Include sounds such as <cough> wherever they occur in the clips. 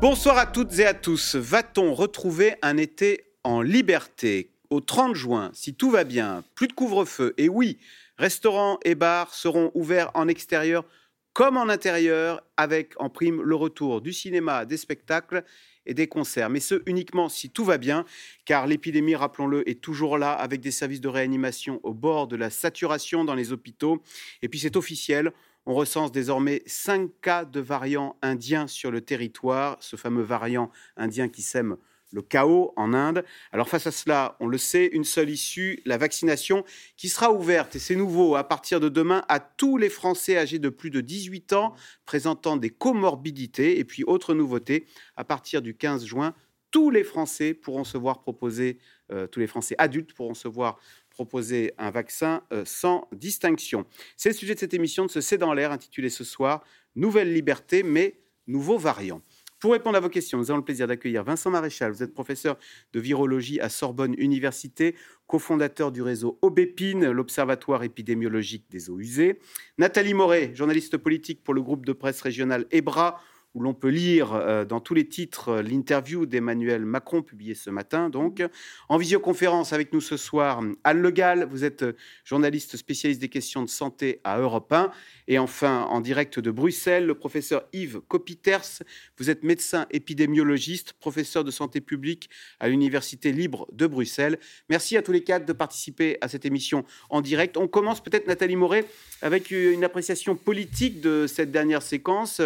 Bonsoir à toutes et à tous. Va-t-on retrouver un été en liberté Au 30 juin, si tout va bien, plus de couvre-feu. Et oui, restaurants et bars seront ouverts en extérieur comme en intérieur, avec en prime le retour du cinéma, des spectacles et des concerts. Mais ce uniquement si tout va bien, car l'épidémie, rappelons-le, est toujours là, avec des services de réanimation au bord de la saturation dans les hôpitaux. Et puis c'est officiel, on recense désormais 5 cas de variant indien sur le territoire, ce fameux variant indien qui sème le chaos en Inde. Alors face à cela, on le sait, une seule issue, la vaccination, qui sera ouverte, et c'est nouveau, à partir de demain, à tous les Français âgés de plus de 18 ans présentant des comorbidités. Et puis, autre nouveauté, à partir du 15 juin, tous les Français pourront se voir proposer, euh, tous les Français adultes pourront se voir proposer un vaccin euh, sans distinction. C'est le sujet de cette émission de ce C'est dans l'air, intitulée ce soir Nouvelle liberté, mais nouveaux variants. Pour répondre à vos questions, nous avons le plaisir d'accueillir Vincent Maréchal. Vous êtes professeur de virologie à Sorbonne Université, cofondateur du réseau Obépine, l'Observatoire épidémiologique des eaux usées. Nathalie Moret, journaliste politique pour le groupe de presse régional EBRA, où l'on peut lire euh, dans tous les titres euh, l'interview d'Emmanuel Macron publiée ce matin. Donc, en visioconférence avec nous ce soir, Anne Le Gall, vous êtes euh, journaliste spécialiste des questions de santé à Europe 1. Et enfin, en direct de Bruxelles, le professeur Yves Copiters. Vous êtes médecin épidémiologiste, professeur de santé publique à l'Université libre de Bruxelles. Merci à tous les quatre de participer à cette émission en direct. On commence peut-être, Nathalie Moret, avec une appréciation politique de cette dernière séquence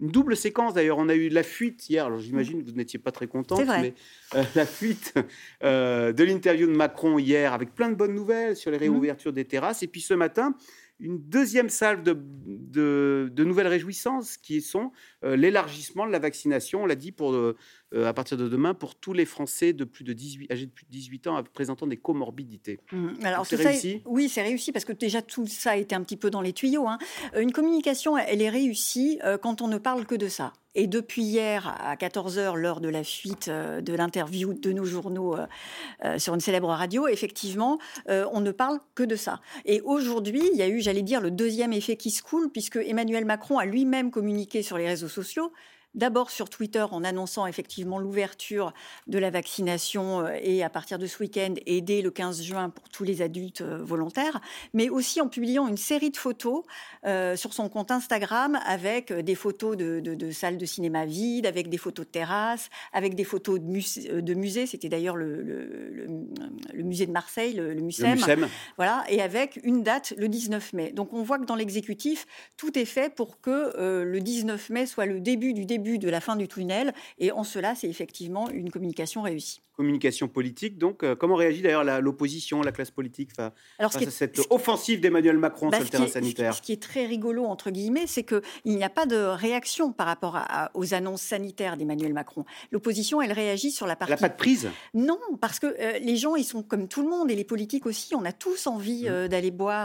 une double séquence d'ailleurs. On a eu la fuite hier, alors j'imagine que vous n'étiez pas très contente, mais euh, la fuite euh, de l'interview de Macron hier avec plein de bonnes nouvelles sur les mmh. réouvertures des terrasses. Et puis ce matin, une deuxième salve de, de, nouvelles réjouissances qui sont euh, l'élargissement de la vaccination, on l'a dit, pour, euh, à partir de demain, pour tous les Français de plus de 18, âgés de plus de 18 ans présentant des comorbidités. Mmh. Alors, c'est réussi Oui, c'est réussi parce que déjà tout ça a été un petit peu dans les tuyaux. Hein. Euh, une communication, elle est réussie quand on ne parle que de ça. Et depuis hier à 14h, lors de la fuite euh, de l'interview de nos journaux euh, euh, sur une célèbre radio, effectivement, on ne parle que de ça. Et aujourd'hui, il y a eu, j'allais dire, le deuxième effet qui se coule, puisque Emmanuel Macron a lui-même communiqué sur les réseaux sociaux D'abord sur Twitter en annonçant effectivement l'ouverture de la vaccination euh, et à partir de ce week-end et dès le 15 juin pour tous les adultes euh, volontaires, mais aussi en publiant une série de photos euh, sur son compte Instagram avec des photos de, salles de cinéma vides, avec des photos de terrasses, avec des photos de, musées. C'était d'ailleurs le, musée de Marseille, le, Mucem. Voilà, et avec une date le 19 mai. Donc on voit que dans l'exécutif, tout est fait pour que le 19 mai soit le début du début de la fin du tunnel. Et en cela, c'est effectivement une communication réussie communication politique. Donc, euh, comment réagit d'ailleurs l'opposition, la, classe politique face, à cette offensive d'Emmanuel Macron bah, sur le terrain sanitaire? Ce qui est très rigolo, entre guillemets, c'est qu'il n'y a pas de réaction par rapport aux annonces sanitaires d'Emmanuel Macron. L'opposition, elle réagit sur la partie... Elle n'a pas de prise? Non, parce que euh, les gens, ils sont comme tout le monde, et les politiques aussi, on a tous envie mmh. euh, d'aller boire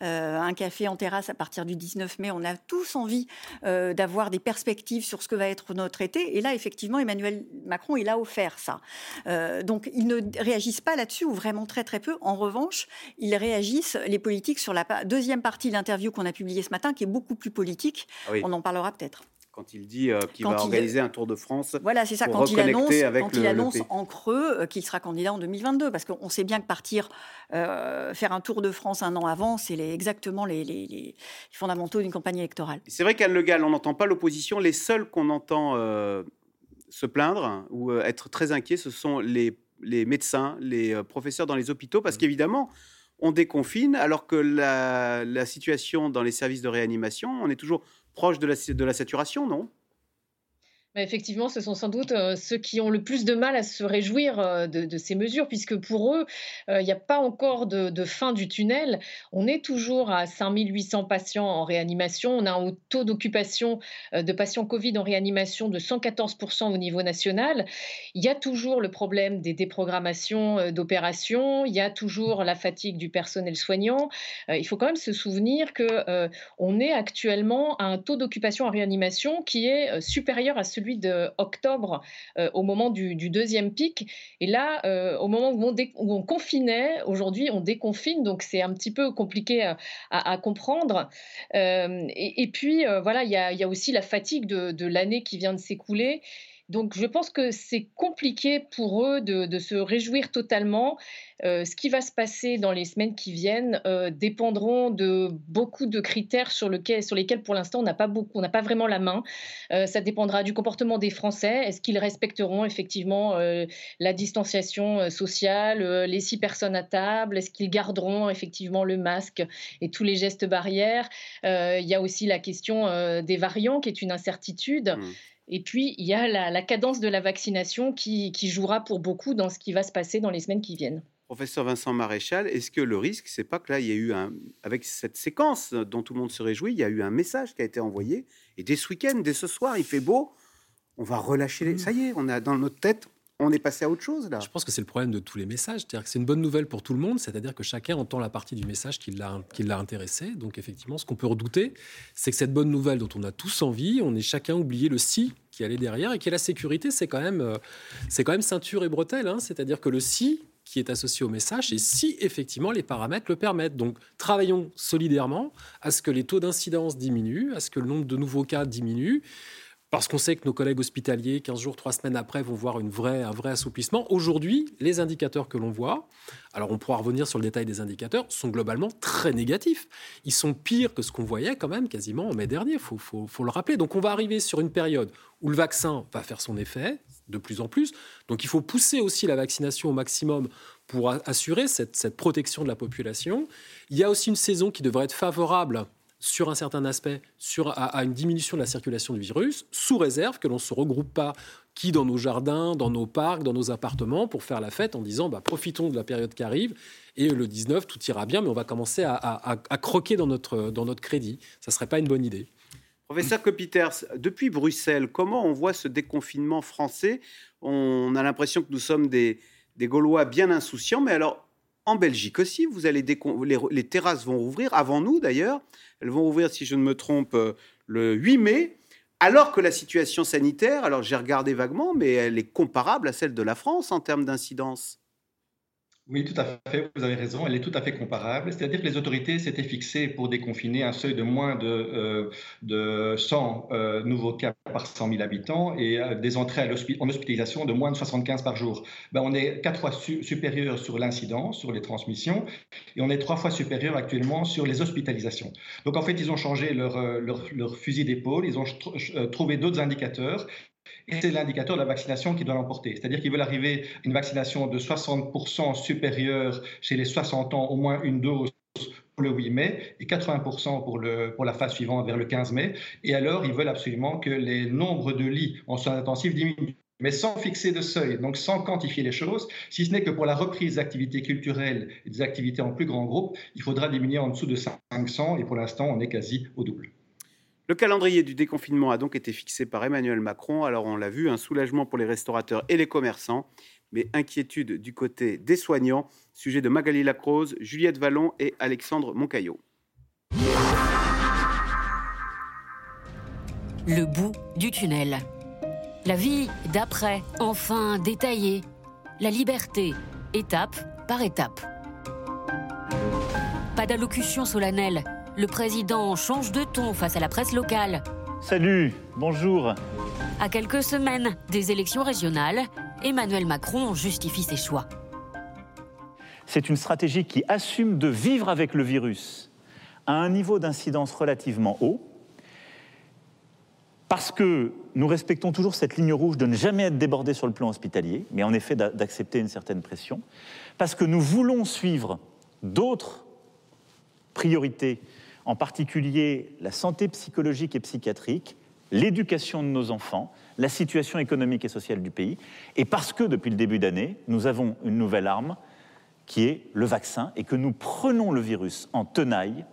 un café en terrasse à partir du 19 mai, on a tous envie d'avoir des perspectives sur ce que va être notre été. Et là, effectivement, Emmanuel Macron, il a offert ça. Euh, donc ils ne réagissent pas là-dessus, ou vraiment très très peu. En revanche, ils réagissent, les politiques, sur la deuxième partie de l'interview qu'on a publiée ce matin, qui est beaucoup plus politique. Ah On en parlera peut-être quand il dit euh, qu'il va organiser un Tour de France. Voilà, c'est ça, quand il annonce, quand il annonce en creux euh, qu'il sera candidat en 2022, parce qu'on sait bien que partir faire un Tour de France un an avant, c'est exactement les, fondamentaux d'une campagne électorale. C'est vrai qu'à Le Gall, on n'entend pas l'opposition. Les seuls qu'on entend se plaindre ou euh, être très inquiet, ce sont les, médecins, les euh, professeurs dans les hôpitaux, parce mmh. qu'évidemment, on déconfine, alors que la, situation dans les services de réanimation, on est toujours proche de la saturation, non? Bah, effectivement, ce sont sans doute euh, ceux qui ont le plus de mal à se réjouir euh, de, ces mesures, puisque pour eux, euh, il n'y a pas encore de, fin du tunnel. On est toujours à 5800 patients en réanimation. On a un taux d'occupation de patients Covid en réanimation de 114% au niveau national. Il y a toujours le problème des déprogrammations d'opérations. Il y a toujours la fatigue du personnel soignant. il faut quand même se souvenir que on est actuellement à un taux d'occupation en réanimation qui est supérieur à celui celui d'octobre au moment du, deuxième pic. Et là, au moment où on, confinait, aujourd'hui on déconfine, donc c'est un petit peu compliqué à, comprendre. Et, puis voilà, il y a, aussi la fatigue de l'année qui vient de s'écouler. Donc je pense que c'est compliqué pour eux de, se réjouir totalement. Euh, ce qui va se passer dans les semaines qui viennent euh, dépendront de beaucoup de critères sur, lesquels pour l'instant on n'a pas vraiment la main. Euh, ça dépendra du comportement des Français. Est-ce qu'ils respecteront effectivement la distanciation sociale, les six personnes à table? Est-ce qu'ils garderont effectivement le masque et tous les gestes barrières? Il y a aussi la question des variants qui est une incertitude. Mmh. Et puis, il y a la, cadence de la vaccination qui, jouera pour beaucoup dans ce qui va se passer dans les semaines qui viennent. Professeur Vincent Maréchal, est-ce que le risque, c'est pas que là, il y a eu un, avec cette séquence dont tout le monde se réjouit, il y a eu un message qui a été envoyé, et dès ce week-end, dès ce soir, il fait beau, on va relâcher les... Mmh. Ça y est, on a dans notre tête, on est passé à autre chose là. Je pense que c'est le problème de tous les messages. C'est-à-dire que c'est une bonne nouvelle pour tout le monde, c'est-à-dire que chacun entend la partie du message qui l'a, intéressé. Donc effectivement, ce qu'on peut redouter, c'est que cette bonne nouvelle dont on a tous envie, on ait chacun oublié le si qui allait derrière et qui est la sécurité, c'est quand même, euh, quand même ceinture et bretelle. Hein. C'est-à-dire que le si qui est associé au message et si effectivement les paramètres le permettent. Donc travaillons solidairement à ce que les taux d'incidence diminuent, à ce que le nombre de nouveaux cas diminue parce qu'on sait que nos collègues hospitaliers, 15 jours, 3 semaines après, vont voir un vrai assouplissement. Aujourd'hui, les indicateurs que l'on voit, alors on pourra revenir sur le détail des indicateurs, sont globalement très négatifs. Ils sont pires que ce qu'on voyait quand même quasiment en mai dernier, il faut, le rappeler. Donc on va arriver sur une période où le vaccin va faire son effet de plus en plus. Donc il faut pousser aussi la vaccination au maximum pour assurer cette protection de la population. Il y a aussi une saison qui devrait être favorable sur un certain aspect à, une diminution de la circulation du virus, sous réserve que l'on ne se regroupe pas qui dans nos jardins, dans nos parcs, dans nos appartements, pour faire la fête en disant bah, profitons de la période qui arrive et le 19, tout ira bien, mais on va commencer à, croquer dans notre, dans notre crédit. Ça ne serait pas une bonne idée. Professeur Copiters, depuis Bruxelles, comment on voit ce déconfinement français? On a l'impression que nous sommes des Gaulois bien insouciants, mais alors en Belgique aussi, vous allez les, les, terrasses vont rouvrir, avant nous d'ailleurs. Elles vont rouvrir, si je ne me trompe, euh, le 8 mai. Alors que la situation sanitaire, alors j'ai regardé vaguement, mais elle est comparable à celle de la France en termes d'incidence. Oui, tout à fait, vous avez raison, elle est tout à fait comparable. C'est-à-dire que les autorités s'étaient fixées pour déconfiner un seuil de moins de, euh, de 100 euh, nouveaux cas par 100 000 habitants et euh, des entrées en hospitalisation de moins de 75 par jour. Ben, on est quatre fois supérieur sur l'incidence, sur les transmissions, et on est trois fois supérieur actuellement sur les hospitalisations. Donc en fait, ils ont changé leur, leur fusil d'épaule, ils ont trouvé d'autres indicateurs et c'est l'indicateur de la vaccination qui doit l'emporter. C'est-à-dire qu'ils veulent arriver à une vaccination de 60% supérieure chez les 60 ans, au moins une dose pour le 8 mai et 80% pour, la phase suivante vers le 15 mai. Et alors, ils veulent absolument que les nombres de lits en soins intensifs diminuent mais sans fixer de seuil, donc sans quantifier les choses, si ce n'est que pour la reprise des activités culturelles et des activités en plus grand groupe, il faudra diminuer en dessous de 500 et pour l'instant, on est quasi au double. Le calendrier du déconfinement a donc été fixé par Emmanuel Macron. Alors on l'a vu, un soulagement pour les restaurateurs et les commerçants, mais inquiétude du côté des soignants. Sujet de Magali Lacrose, Juliette Vallon et Alexandre Moncaillot. Le bout du tunnel. La vie d'après, enfin détaillée. La liberté, étape par étape. Pas d'allocution solennelle, le président change de ton face à la presse locale. Salut, bonjour. À quelques semaines des élections régionales, Emmanuel Macron justifie ses choix. C'est une stratégie qui assume de vivre avec le virus à un niveau d'incidence relativement haut, parce que nous respectons toujours cette ligne rouge de ne jamais être débordé sur le plan hospitalier, mais en effet d'accepter une certaine pression, parce que nous voulons suivre d'autres priorités en particulier la santé psychologique et psychiatrique, l'éducation de nos enfants, la situation économique et sociale du pays, et parce que depuis le début d'année, nous avons une nouvelle arme qui est le vaccin, et que nous prenons le virus en tenaille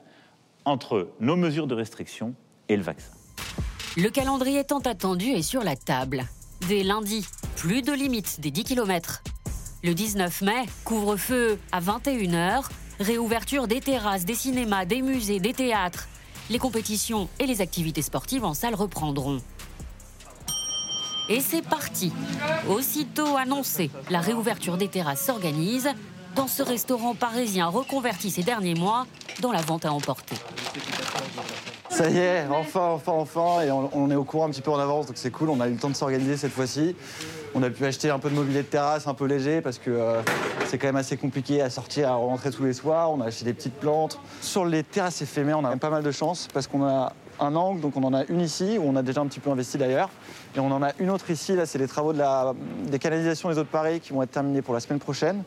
entre nos mesures de restriction et le vaccin. Le calendrier tant attendu est sur la table. Dès lundi, plus de limite des 10 km. Le 19 mai, couvre-feu à 21h, Réouverture des terrasses, des cinémas, des musées, des théâtres. Les compétitions et les activités sportives en salle reprendront. Et c'est parti. Aussitôt annoncé, la réouverture des terrasses s'organise dans ce restaurant parisien reconverti ces derniers mois dans la vente à emporter. Ça y est, enfin, enfin, enfin, et on, est au courant un petit peu en avance, donc c'est cool, on a eu le temps de s'organiser cette fois-ci. On a pu acheter un peu de mobilier de terrasse, un peu léger, parce que euh, c'est quand même assez compliqué à sortir, à rentrer tous les soirs. On a acheté des petites plantes. Sur les terrasses éphémères, on a pas mal de chance, parce qu'on a un angle, donc on en a une ici, où on a déjà un petit peu investi d'ailleurs. Et on en a une autre ici, là c'est les travaux de la, des canalisations des eaux de Paris qui vont être terminés pour la semaine prochaine.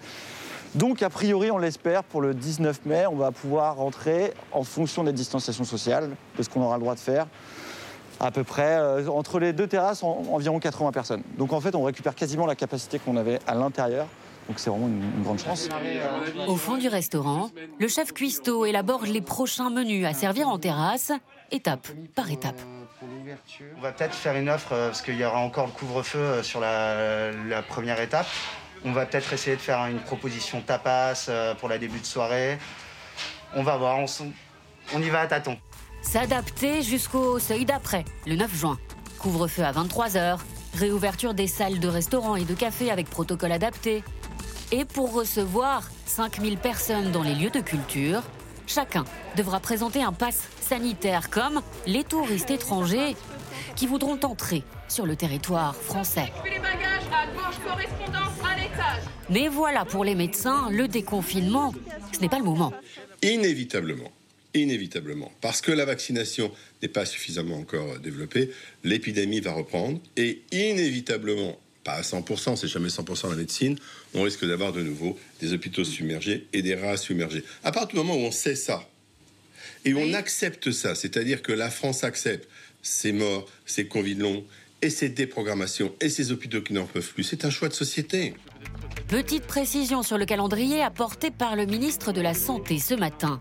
Donc, a priori, on l'espère, pour le 19 mai, on va pouvoir rentrer en fonction des distanciations sociales, de ce qu'on aura le droit de faire, à peu près euh, entre les deux terrasses, environ 80 personnes. Donc, en fait, on récupère quasiment la capacité qu'on avait à l'intérieur. Donc, c'est vraiment une, grande chance. Au fond du restaurant, le chef cuistot élabore les prochains menus à servir en terrasse, étape par étape. On va peut-être faire une offre, euh, parce qu'il y aura encore le couvre-feu euh, sur la première étape. On va peut-être essayer de faire une proposition tapas euh, pour la début de soirée. On va voir, on, y va à tâtons. S'adapter jusqu'au seuil d'après, le 9 juin. Couvre-feu à 23h, réouverture des salles de restaurants et de cafés avec protocole adapté. Et pour recevoir 5000 personnes dans les lieux de culture, chacun devra présenter un pass sanitaire comme les touristes étrangers qui voudront entrer sur le territoire français. Mais voilà, pour les médecins, le déconfinement, ce n'est pas le moment. Inévitablement, inévitablement, parce que la vaccination n'est pas suffisamment encore développée, l'épidémie va reprendre et inévitablement, pas à 100%, c'est jamais 100% la médecine, on risque d'avoir de nouveau des hôpitaux submergés et des rats submergés. À partir du moment où on sait ça, et on accepte ça, c'est-à-dire que la France accepte ces morts, ces Covid longs, et ces déprogrammations, et ces hôpitaux qui n'en peuvent plus, c'est un choix de société. Petite précision sur le calendrier apporté par le ministre de la Santé ce matin.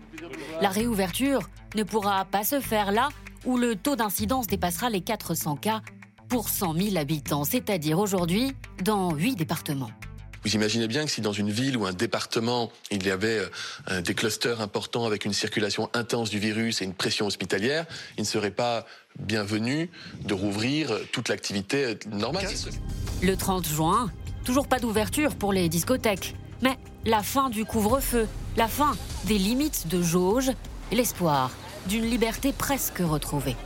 La réouverture ne pourra pas se faire là où le taux d'incidence dépassera les 400 cas pour 100 000 habitants, c'est-à-dire aujourd'hui dans 8 départements. Vous imaginez bien que si dans une ville ou un département, il y avait euh, des clusters importants avec une circulation intense du virus et une pression hospitalière, il ne serait pas bienvenu de rouvrir toute l'activité normale. Le 30 juin, toujours pas d'ouverture pour les discothèques, mais la fin du couvre-feu, la fin des limites de jauge, l'espoir d'une liberté presque retrouvée.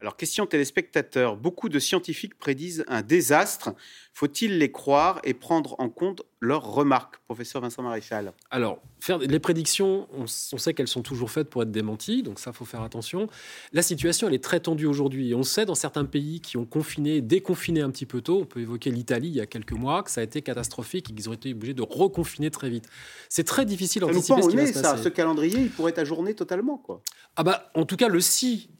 Alors, question téléspectateur, beaucoup de scientifiques prédisent un désastre. Faut-il les croire et prendre en compte leurs remarques, professeur Vincent Maréchal? Alors, faire les prédictions, on, sait qu'elles sont toujours faites pour être démenties, donc ça, faut faire attention. La situation, elle est très tendue aujourd'hui. On sait dans certains pays qui ont confiné, déconfiné un petit peu tôt, on peut évoquer l'Italie il y a quelques mois, que ça a été catastrophique et qu'ils ont été obligés de reconfiner très vite. C'est très difficile d'anticiper ce qui va se ça, Ce calendrier, il pourrait être ajourné totalement, quoi. Ah bah, en tout cas, le si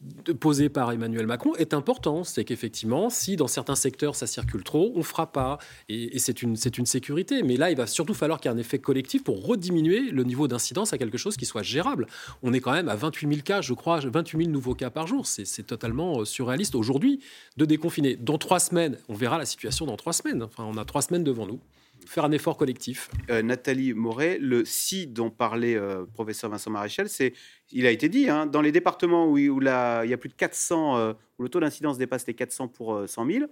posé par Emmanuel Macron est important. C'est qu'effectivement, si dans certains secteurs ça circule trop, on fera pas. Et, c'est une, sécurité. Mais là, il va surtout falloir qu'il y ait un effet collectif pour rediminuer le niveau d'incidence à quelque chose qui soit gérable. On est quand même à 28 000 cas, je crois, 28 000 nouveaux cas par jour. C'est, totalement euh, surréaliste aujourd'hui de déconfiner. Dans trois semaines, on verra la situation dans trois semaines. Enfin, on a trois semaines devant nous faire un effort collectif. Euh, Nathalie Moret, le si dont parlait euh, professeur Vincent Maréchal, c'est, il a été dit, hein, dans les départements où il y a plus de 400, où le taux d'incidence dépasse les 400 pour 100 000,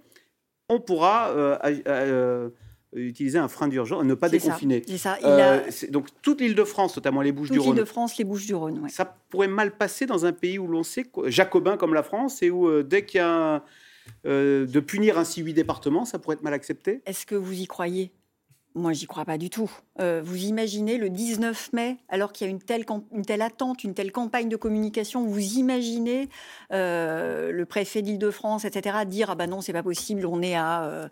on pourra euh, euh, utiliser un frein d'urgence, ne pas déconfiner. C'est ça. Euh, donc toute l'île de France, notamment les Bouches-du-Rhône. Toute l'île de France, les Bouches-du-Rhône. Ça pourrait mal passer dans un pays où l'on sait, jacobin comme la France, et où dès qu'il y a de punir ainsi huit départements, ça pourrait être mal accepté? Est-ce que vous y croyez? Moi, j'y crois pas du tout. Euh, vous imaginez le 19 mai, alors qu'il y a une telle, attente, une telle campagne de communication, vous imaginez euh, le préfet d'Île-de-France, etc., dire ah ben non, c'est pas possible, on est à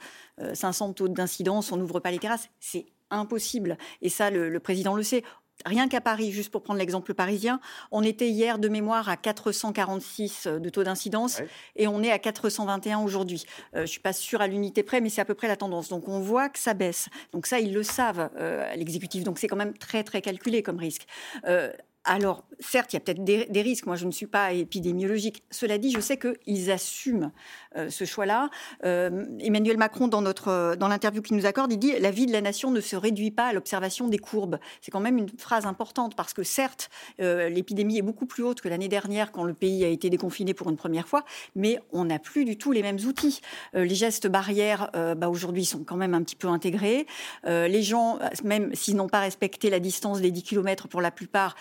500 euh, taux d'incidence, on n'ouvre pas les terrasses. C'est impossible. Et ça, le, président le sait. Rien qu'à Paris, juste pour prendre l'exemple parisien, on était hier de mémoire à 446 de taux d'incidence et on est à 421 aujourd'hui. Euh, je ne suis pas sûre à l'unité près, mais c'est à peu près la tendance. Donc on voit que ça baisse. Donc ça, ils le savent, euh, l'exécutif. Donc c'est quand même très, très calculé comme risque. Euh, alors, certes, il y a peut-être des, risques. Moi, je ne suis pas épidémiologique. Cela dit, je sais qu'ils assument euh, ce choix-là. Euh, Emmanuel Macron, dans, notre, dans l'interview qu'il nous accorde, il dit La vie de la nation ne se réduit pas à l'observation des courbes. C'est quand même une phrase importante parce que, certes, euh, l'épidémie est beaucoup plus haute que l'année dernière quand le pays a été déconfiné pour une première fois, mais on n'a plus du tout les mêmes outils. les gestes barrières, bah, aujourd'hui, sont quand même un petit peu intégrés. les gens, même s'ils n'ont pas respecté la distance des 10 km pour la plupart,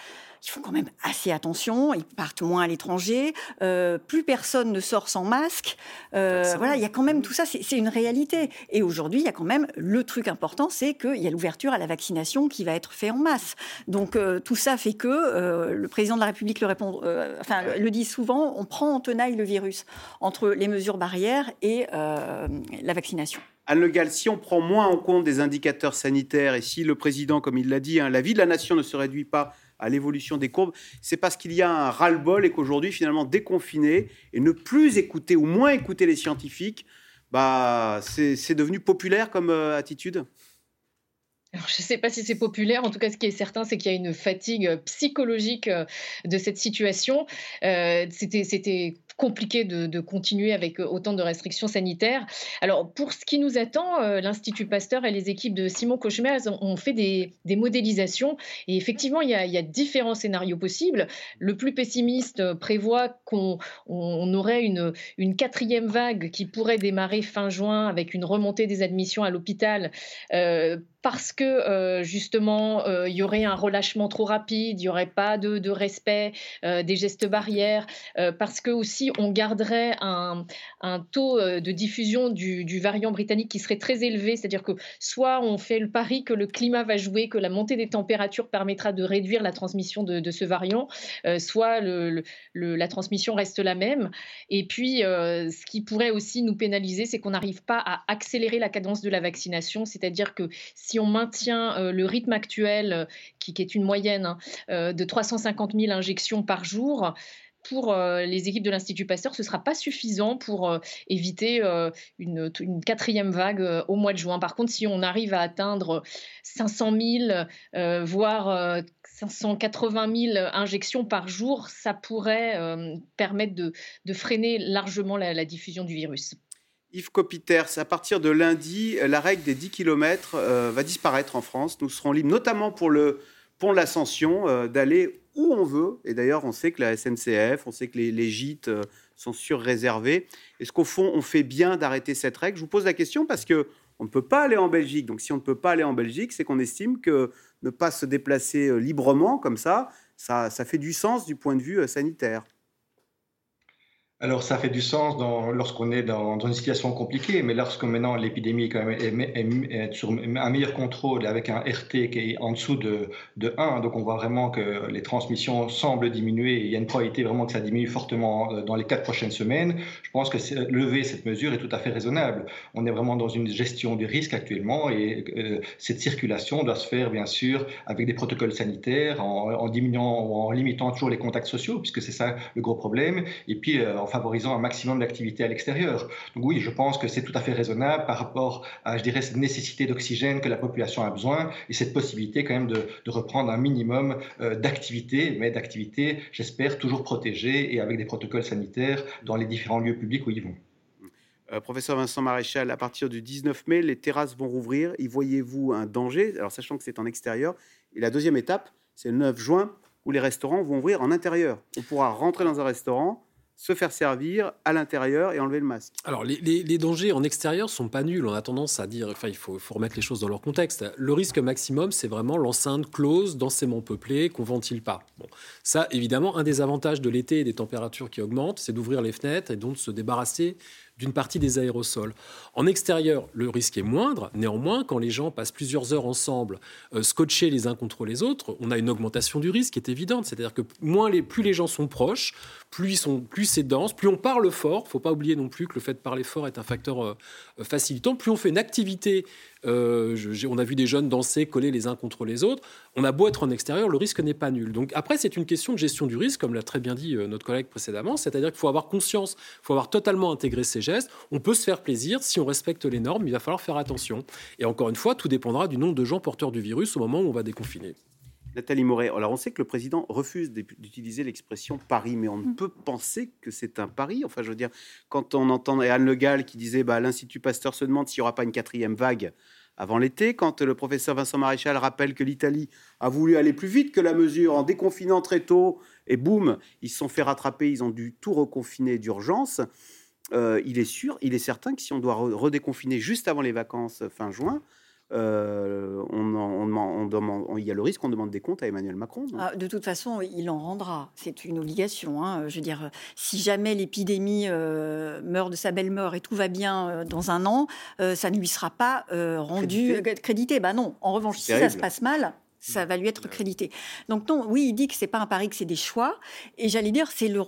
ils font quand même assez attention, ils partent moins à l'étranger, euh, plus personne ne sort sans masque. Euh, voilà, il y a quand même tout ça, c'est une réalité. Et aujourd'hui, il y a quand même le truc important, c'est qu'il y a l'ouverture à la vaccination qui va être faite en masse. Donc euh, tout ça fait que le président de la République le répond, enfin le dit souvent, on prend en tenaille le virus entre les mesures barrières et la vaccination. Anne Le Gall, si on prend moins en compte des indicateurs sanitaires et si le président, comme il l'a dit, hein, la vie de la nation ne se réduit pas à l'évolution des courbes, c'est parce qu'il y a un ras-le-bol et qu'aujourd'hui, finalement, déconfiner et ne plus écouter ou moins écouter les scientifiques, bah, c'est devenu populaire comme euh, attitude? Alors, je ne sais pas si c'est populaire. En tout cas, ce qui est certain, c'est qu'il y a une fatigue euh, psychologique euh, de cette situation. Euh, C'était compliqué de, continuer avec euh, autant de restrictions sanitaires. Alors, pour ce qui nous attend, l'Institut Pasteur et les équipes de Simon Cauchemer ont fait des, modélisations. Et effectivement, il y, a, différents scénarios possibles. Le plus pessimiste prévoit qu'on aurait une, quatrième vague qui pourrait démarrer fin juin avec une remontée des admissions à l'hôpital parce que euh, justement euh, il y aurait un relâchement trop rapide, il n'y aurait pas de, respect euh, des gestes barrières, parce que aussi on garderait un, taux de diffusion du, variant britannique qui serait très élevé, c'est-à-dire que soit on fait le pari que le climat va jouer, que la montée des températures permettra de réduire la transmission de, ce variant, soit la transmission reste la même. Et puis ce qui pourrait aussi nous pénaliser, c'est qu'on n'arrive pas à accélérer la cadence de la vaccination, c'est-à-dire que si on maintient euh, le rythme actuel, euh, qui, est une moyenne hein, euh, de 350 000 injections par jour, pour les équipes de l'Institut Pasteur, ce ne sera pas suffisant pour éviter une, quatrième vague au mois de juin. Par contre, si on arrive à atteindre 500 000, voire 580 000 injections par jour, ça pourrait permettre de, freiner largement la diffusion du virus. Yves Copiters, à partir de lundi, la règle des 10 km euh, va disparaître en France. Nous serons libres, notamment pour le pont de l'Ascension, euh, d'aller où on veut. Et d'ailleurs, on sait que la SNCF, on sait que les, gîtes euh, sont surréservés. Est-ce qu'au fond, on fait bien d'arrêter cette règle? Je vous pose la question parce que on ne peut pas aller en Belgique. Donc, si on ne peut pas aller en Belgique, c'est qu'on estime que ne pas se déplacer librement comme ça, ça, ça fait du sens du point de vue sanitaire. Alors, ça fait du sens lorsqu'on est dans, une situation compliquée, mais lorsque maintenant l'épidémie est, sur un meilleur contrôle avec un RT qui est en dessous de, 1, donc on voit vraiment que les transmissions semblent diminuer. Et il y a une probabilité vraiment que ça diminue fortement euh, dans les quatre prochaines semaines, je pense que lever cette mesure est tout à fait raisonnable. On est vraiment dans une gestion du risque actuellement et euh, cette circulation doit se faire bien sûr avec des protocoles sanitaires, en, diminuant en limitant toujours les contacts sociaux, puisque c'est ça le gros problème, et puis euh, en favorisant un maximum d'activité à l'extérieur. Donc oui, je pense que c'est tout à fait raisonnable par rapport à, je dirais, cette nécessité d'oxygène que la population a besoin et cette possibilité quand même de, reprendre un minimum euh, d'activité, mais d'activité, j'espère, toujours protégée et avec des protocoles sanitaires dans les différents lieux publics où ils vont. Euh, professeur Vincent Maréchal, à partir du 19 mai, les terrasses vont rouvrir. Y voyez-vous un danger? Alors, sachant que c'est en extérieur. Et la deuxième étape, c'est le 9 juin, où les restaurants vont ouvrir en intérieur. On pourra rentrer dans un restaurant, se faire servir à l'intérieur et enlever le masque. Alors, les, dangers en extérieur sont pas nuls. On a tendance à dire, enfin, il faut, faut remettre les choses dans leur contexte. Le risque maximum, c'est vraiment l'enceinte close, densément peuplée, qu'on ventile pas. Ça, évidemment, un des avantages de l'été et des températures qui augmentent, c'est d'ouvrir les fenêtres et donc de se débarrasser d'une partie des aérosols. En extérieur, le risque est moindre. Néanmoins, quand les gens passent plusieurs heures ensemble, euh, scotchés les uns contre les autres, on a une augmentation du risque qui est évidente. C'est-à-dire que moins les, plus les gens sont proches, plus, plus c'est dense, plus on parle fort. Il ne faut pas oublier non plus que le fait de parler fort est un facteur euh, facilitant. Plus on fait une activité euh, on a vu des jeunes danser, coller les uns contre les autres. On a beau être en extérieur, le risque n'est pas nul. Donc après, c'est une question de gestion du risque, comme l'a très bien dit euh, notre collègue précédemment. C'est-à-dire qu'il faut avoir conscience, il faut avoir totalement intégré ces gestes. On peut se faire plaisir si on respecte les normes, il va falloir faire attention. Et encore une fois, tout dépendra du nombre de gens porteurs du virus au moment où on va déconfiner. Nathalie Moret, alors on sait que le président refuse d'utiliser l'expression Paris, mais on ne mm. peut penser que c'est un pari. Enfin, je veux dire, quand on entend Anne Le Gall qui disait bah, l'Institut Pasteur se demande s'il n'y aura pas une quatrième vague avant l'été, quand le professeur Vincent Maréchal rappelle que l'Italie a voulu aller plus vite que la mesure en déconfinant très tôt, et boum, ils se sont fait rattraper, ils ont dû tout reconfiner d'urgence. Euh, il est sûr, il est certain que si on doit redéconfiner juste avant les vacances fin juin, euh, on, il y a le risque qu'on demande des comptes à Emmanuel Macron. Ah, de toute façon, il en rendra. C'est une obligation. Hein. Je veux dire, si jamais l'épidémie euh, meurt de sa belle mort et tout va bien euh, dans un an, ça ne lui sera pas rendu crédité. Bah non. En revanche, si ça se passe mal, ça va lui être crédité. Donc non, oui, il dit que c'est pas un pari, que c'est des choix. Et j'allais dire, c'est le,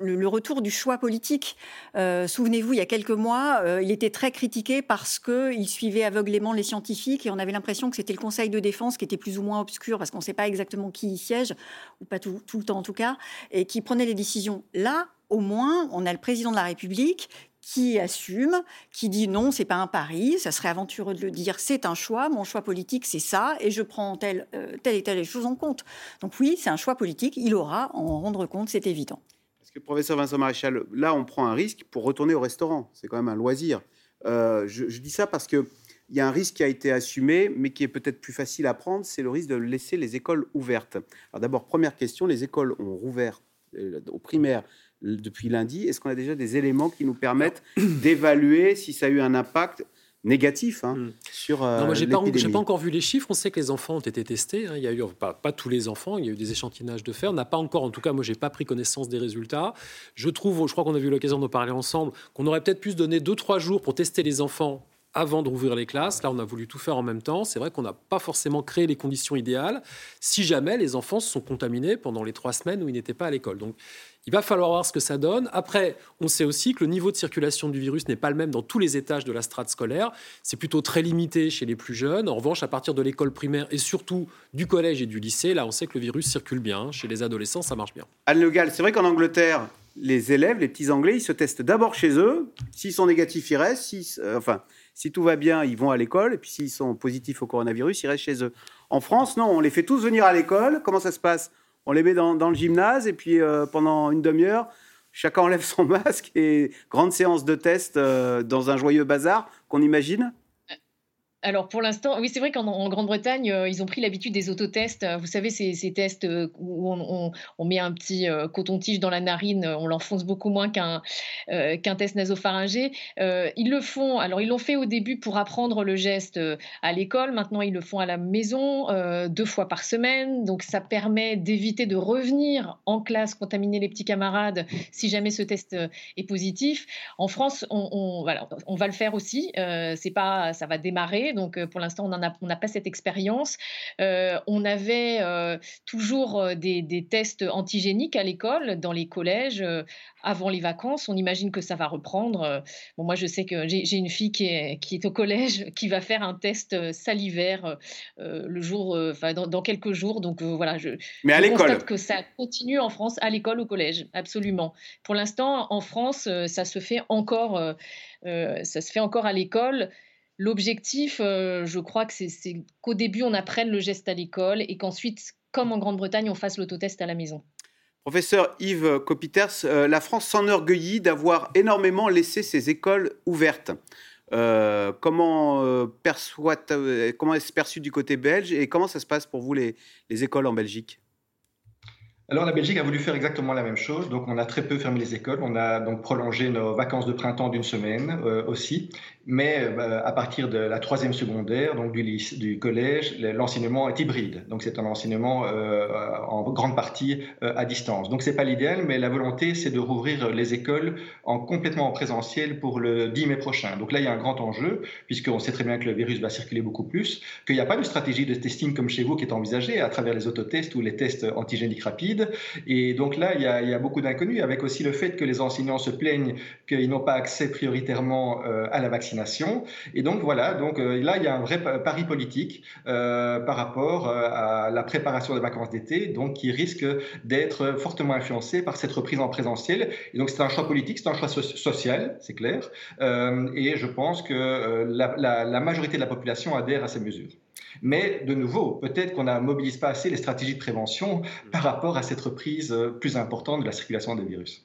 le, retour du choix politique. Euh, souvenez-vous, il y a quelques mois, euh, il était très critiqué parce qu'il suivait aveuglément les scientifiques et on avait l'impression que c'était le Conseil de défense qui était plus ou moins obscur parce qu'on ne sait pas exactement qui y siège, ou pas tout, tout le temps en tout cas, et qui prenait les décisions. Là, au moins, on a le président de la République qui assume, qui dit non, c'est pas un pari, ça serait aventureux de le dire, c'est un choix, mon choix politique c'est ça, et je prends telle, euh, telle et telle chose en compte. Donc oui, c'est un choix politique, il aura à en rendre compte, c'est évident. Parce que professeur Vincent Maréchal, là on prend un risque pour retourner au restaurant, c'est quand même un loisir. Euh, je, dis ça parce que il y a un risque qui a été assumé, mais qui est peut-être plus facile à prendre, c'est le risque de laisser les écoles ouvertes. Alors d'abord, première question, les écoles ont rouvert euh, au primaire depuis lundi. Est-ce qu'on a déjà des éléments qui nous permettent <clears throat> d'évaluer si ça a eu un impact négatif hein, hmm. sur euh, non, moi, j'ai pas, pas, encore vu les chiffres. On sait que les enfants ont été testés. Hein. Il y a eu pas, pas, tous les enfants. Il y a eu des échantillonnages de fer. On n'a pas encore, en tout cas, moi, j'ai pas pris connaissance des résultats. Je trouve, je crois qu'on a eu l'occasion d'en parler ensemble, qu'on aurait peut-être pu se donner deux trois jours pour tester les enfants avant de rouvrir les classes. Là, on a voulu tout faire en même temps. C'est vrai qu'on n'a pas forcément créé les conditions idéales si jamais les enfants se sont contaminés pendant les trois semaines où ils n'étaient pas à l'école. Donc, il va falloir voir ce que ça donne. Après, on sait aussi que le niveau de circulation du virus n'est pas le même dans tous les étages de la strate scolaire. C'est plutôt très limité chez les plus jeunes. En revanche, à partir de l'école primaire et surtout du collège et du lycée, là, on sait que le virus circule bien. Chez les adolescents, ça marche bien. Anne Le Gall, c'est vrai qu'en Angleterre, les élèves, les petits Anglais, ils se testent d'abord chez eux. S'ils sont négatifs, ils restent. Euh, enfin, si tout va bien, ils vont à l'école. Et puis s'ils sont positifs au coronavirus, ils restent chez eux. En France, non, on les fait tous venir à l'école. Comment ça se passe? On les met dans, le gymnase et puis euh, pendant une demi-heure, chacun enlève son <laughs> masque et grande séance de test euh, dans un joyeux bazar qu'on imagine alors pour l'instant, oui, c'est vrai qu'en Grande-Bretagne, euh, ils ont pris l'habitude des autotests. Euh, vous savez, ces, tests euh, où on, met un petit coton-tige dans la narine, on l'enfonce beaucoup moins qu'un qu'un test nasopharyngé. ils le font, alors ils l'ont fait au début pour apprendre le geste à l'école. Maintenant, ils le font à la maison deux fois par semaine. Donc ça permet d'éviter de revenir en classe contaminer les petits camarades si jamais ce test est positif. En France, on va le faire aussi. c'est pas, ça va démarrer donc euh, pour l'instant, on n'a pas cette expérience. Euh, on avait euh, toujours des, tests antigéniques à l'école, dans les collèges, avant les vacances. On imagine que ça va reprendre. Bon, moi, je sais que j'ai une fille qui est, qui est, au collège <laughs> qui va faire un test salivaire le jour, enfin dans, quelques jours. Donc voilà, je, Mais à constate que ça continue en France, à l'école, au collège, absolument. Pour l'instant, en France, ça se fait encore, ça se fait encore à l'école. L'objectif, euh, je crois que c'est qu'au début, on apprenne le geste à l'école et qu'ensuite, comme en Grande-Bretagne, on fasse l'autotest à la maison. Professeur Yves Copiters, euh, la France s'enorgueillit d'avoir énormément laissé ses écoles ouvertes. Euh, comment, comment est-ce perçu du côté belge et comment ça se passe pour vous les écoles en Belgique? Alors la Belgique a voulu faire exactement la même chose, donc on a très peu fermé les écoles, on a donc prolongé nos vacances de printemps d'une semaine euh, aussi, mais euh, à partir de la troisième secondaire, donc du, du collège, l'enseignement est hybride, donc c'est un enseignement euh, en grande partie à distance. Donc c'est pas l'idéal, mais la volonté c'est de rouvrir les écoles en complètement en présentiel pour le 10 mai prochain. Donc là il y a un grand enjeu, puisqu'on sait très bien que le virus va circuler beaucoup plus, qu'il n'y a pas de stratégie de testing comme chez vous qui est envisagée à travers les autotests ou les tests antigéniques rapides Et donc là, il y a, beaucoup d'inconnus, avec aussi le fait que les enseignants se plaignent qu'ils n'ont pas accès prioritairement à la vaccination. Et donc voilà, donc là, il y a un vrai pari politique par rapport à la préparation des vacances d'été, donc qui risque d'être fortement influencé par cette reprise en présentiel. Et donc c'est un choix politique, c'est un choix social, c'est clair. Euh, et je pense que euh, la, majorité de la population adhère à ces mesures. Mais de nouveau, peut-être qu'on ne mobilise pas assez les stratégies de prévention par rapport à cette reprise euh, plus importante de la circulation des virus.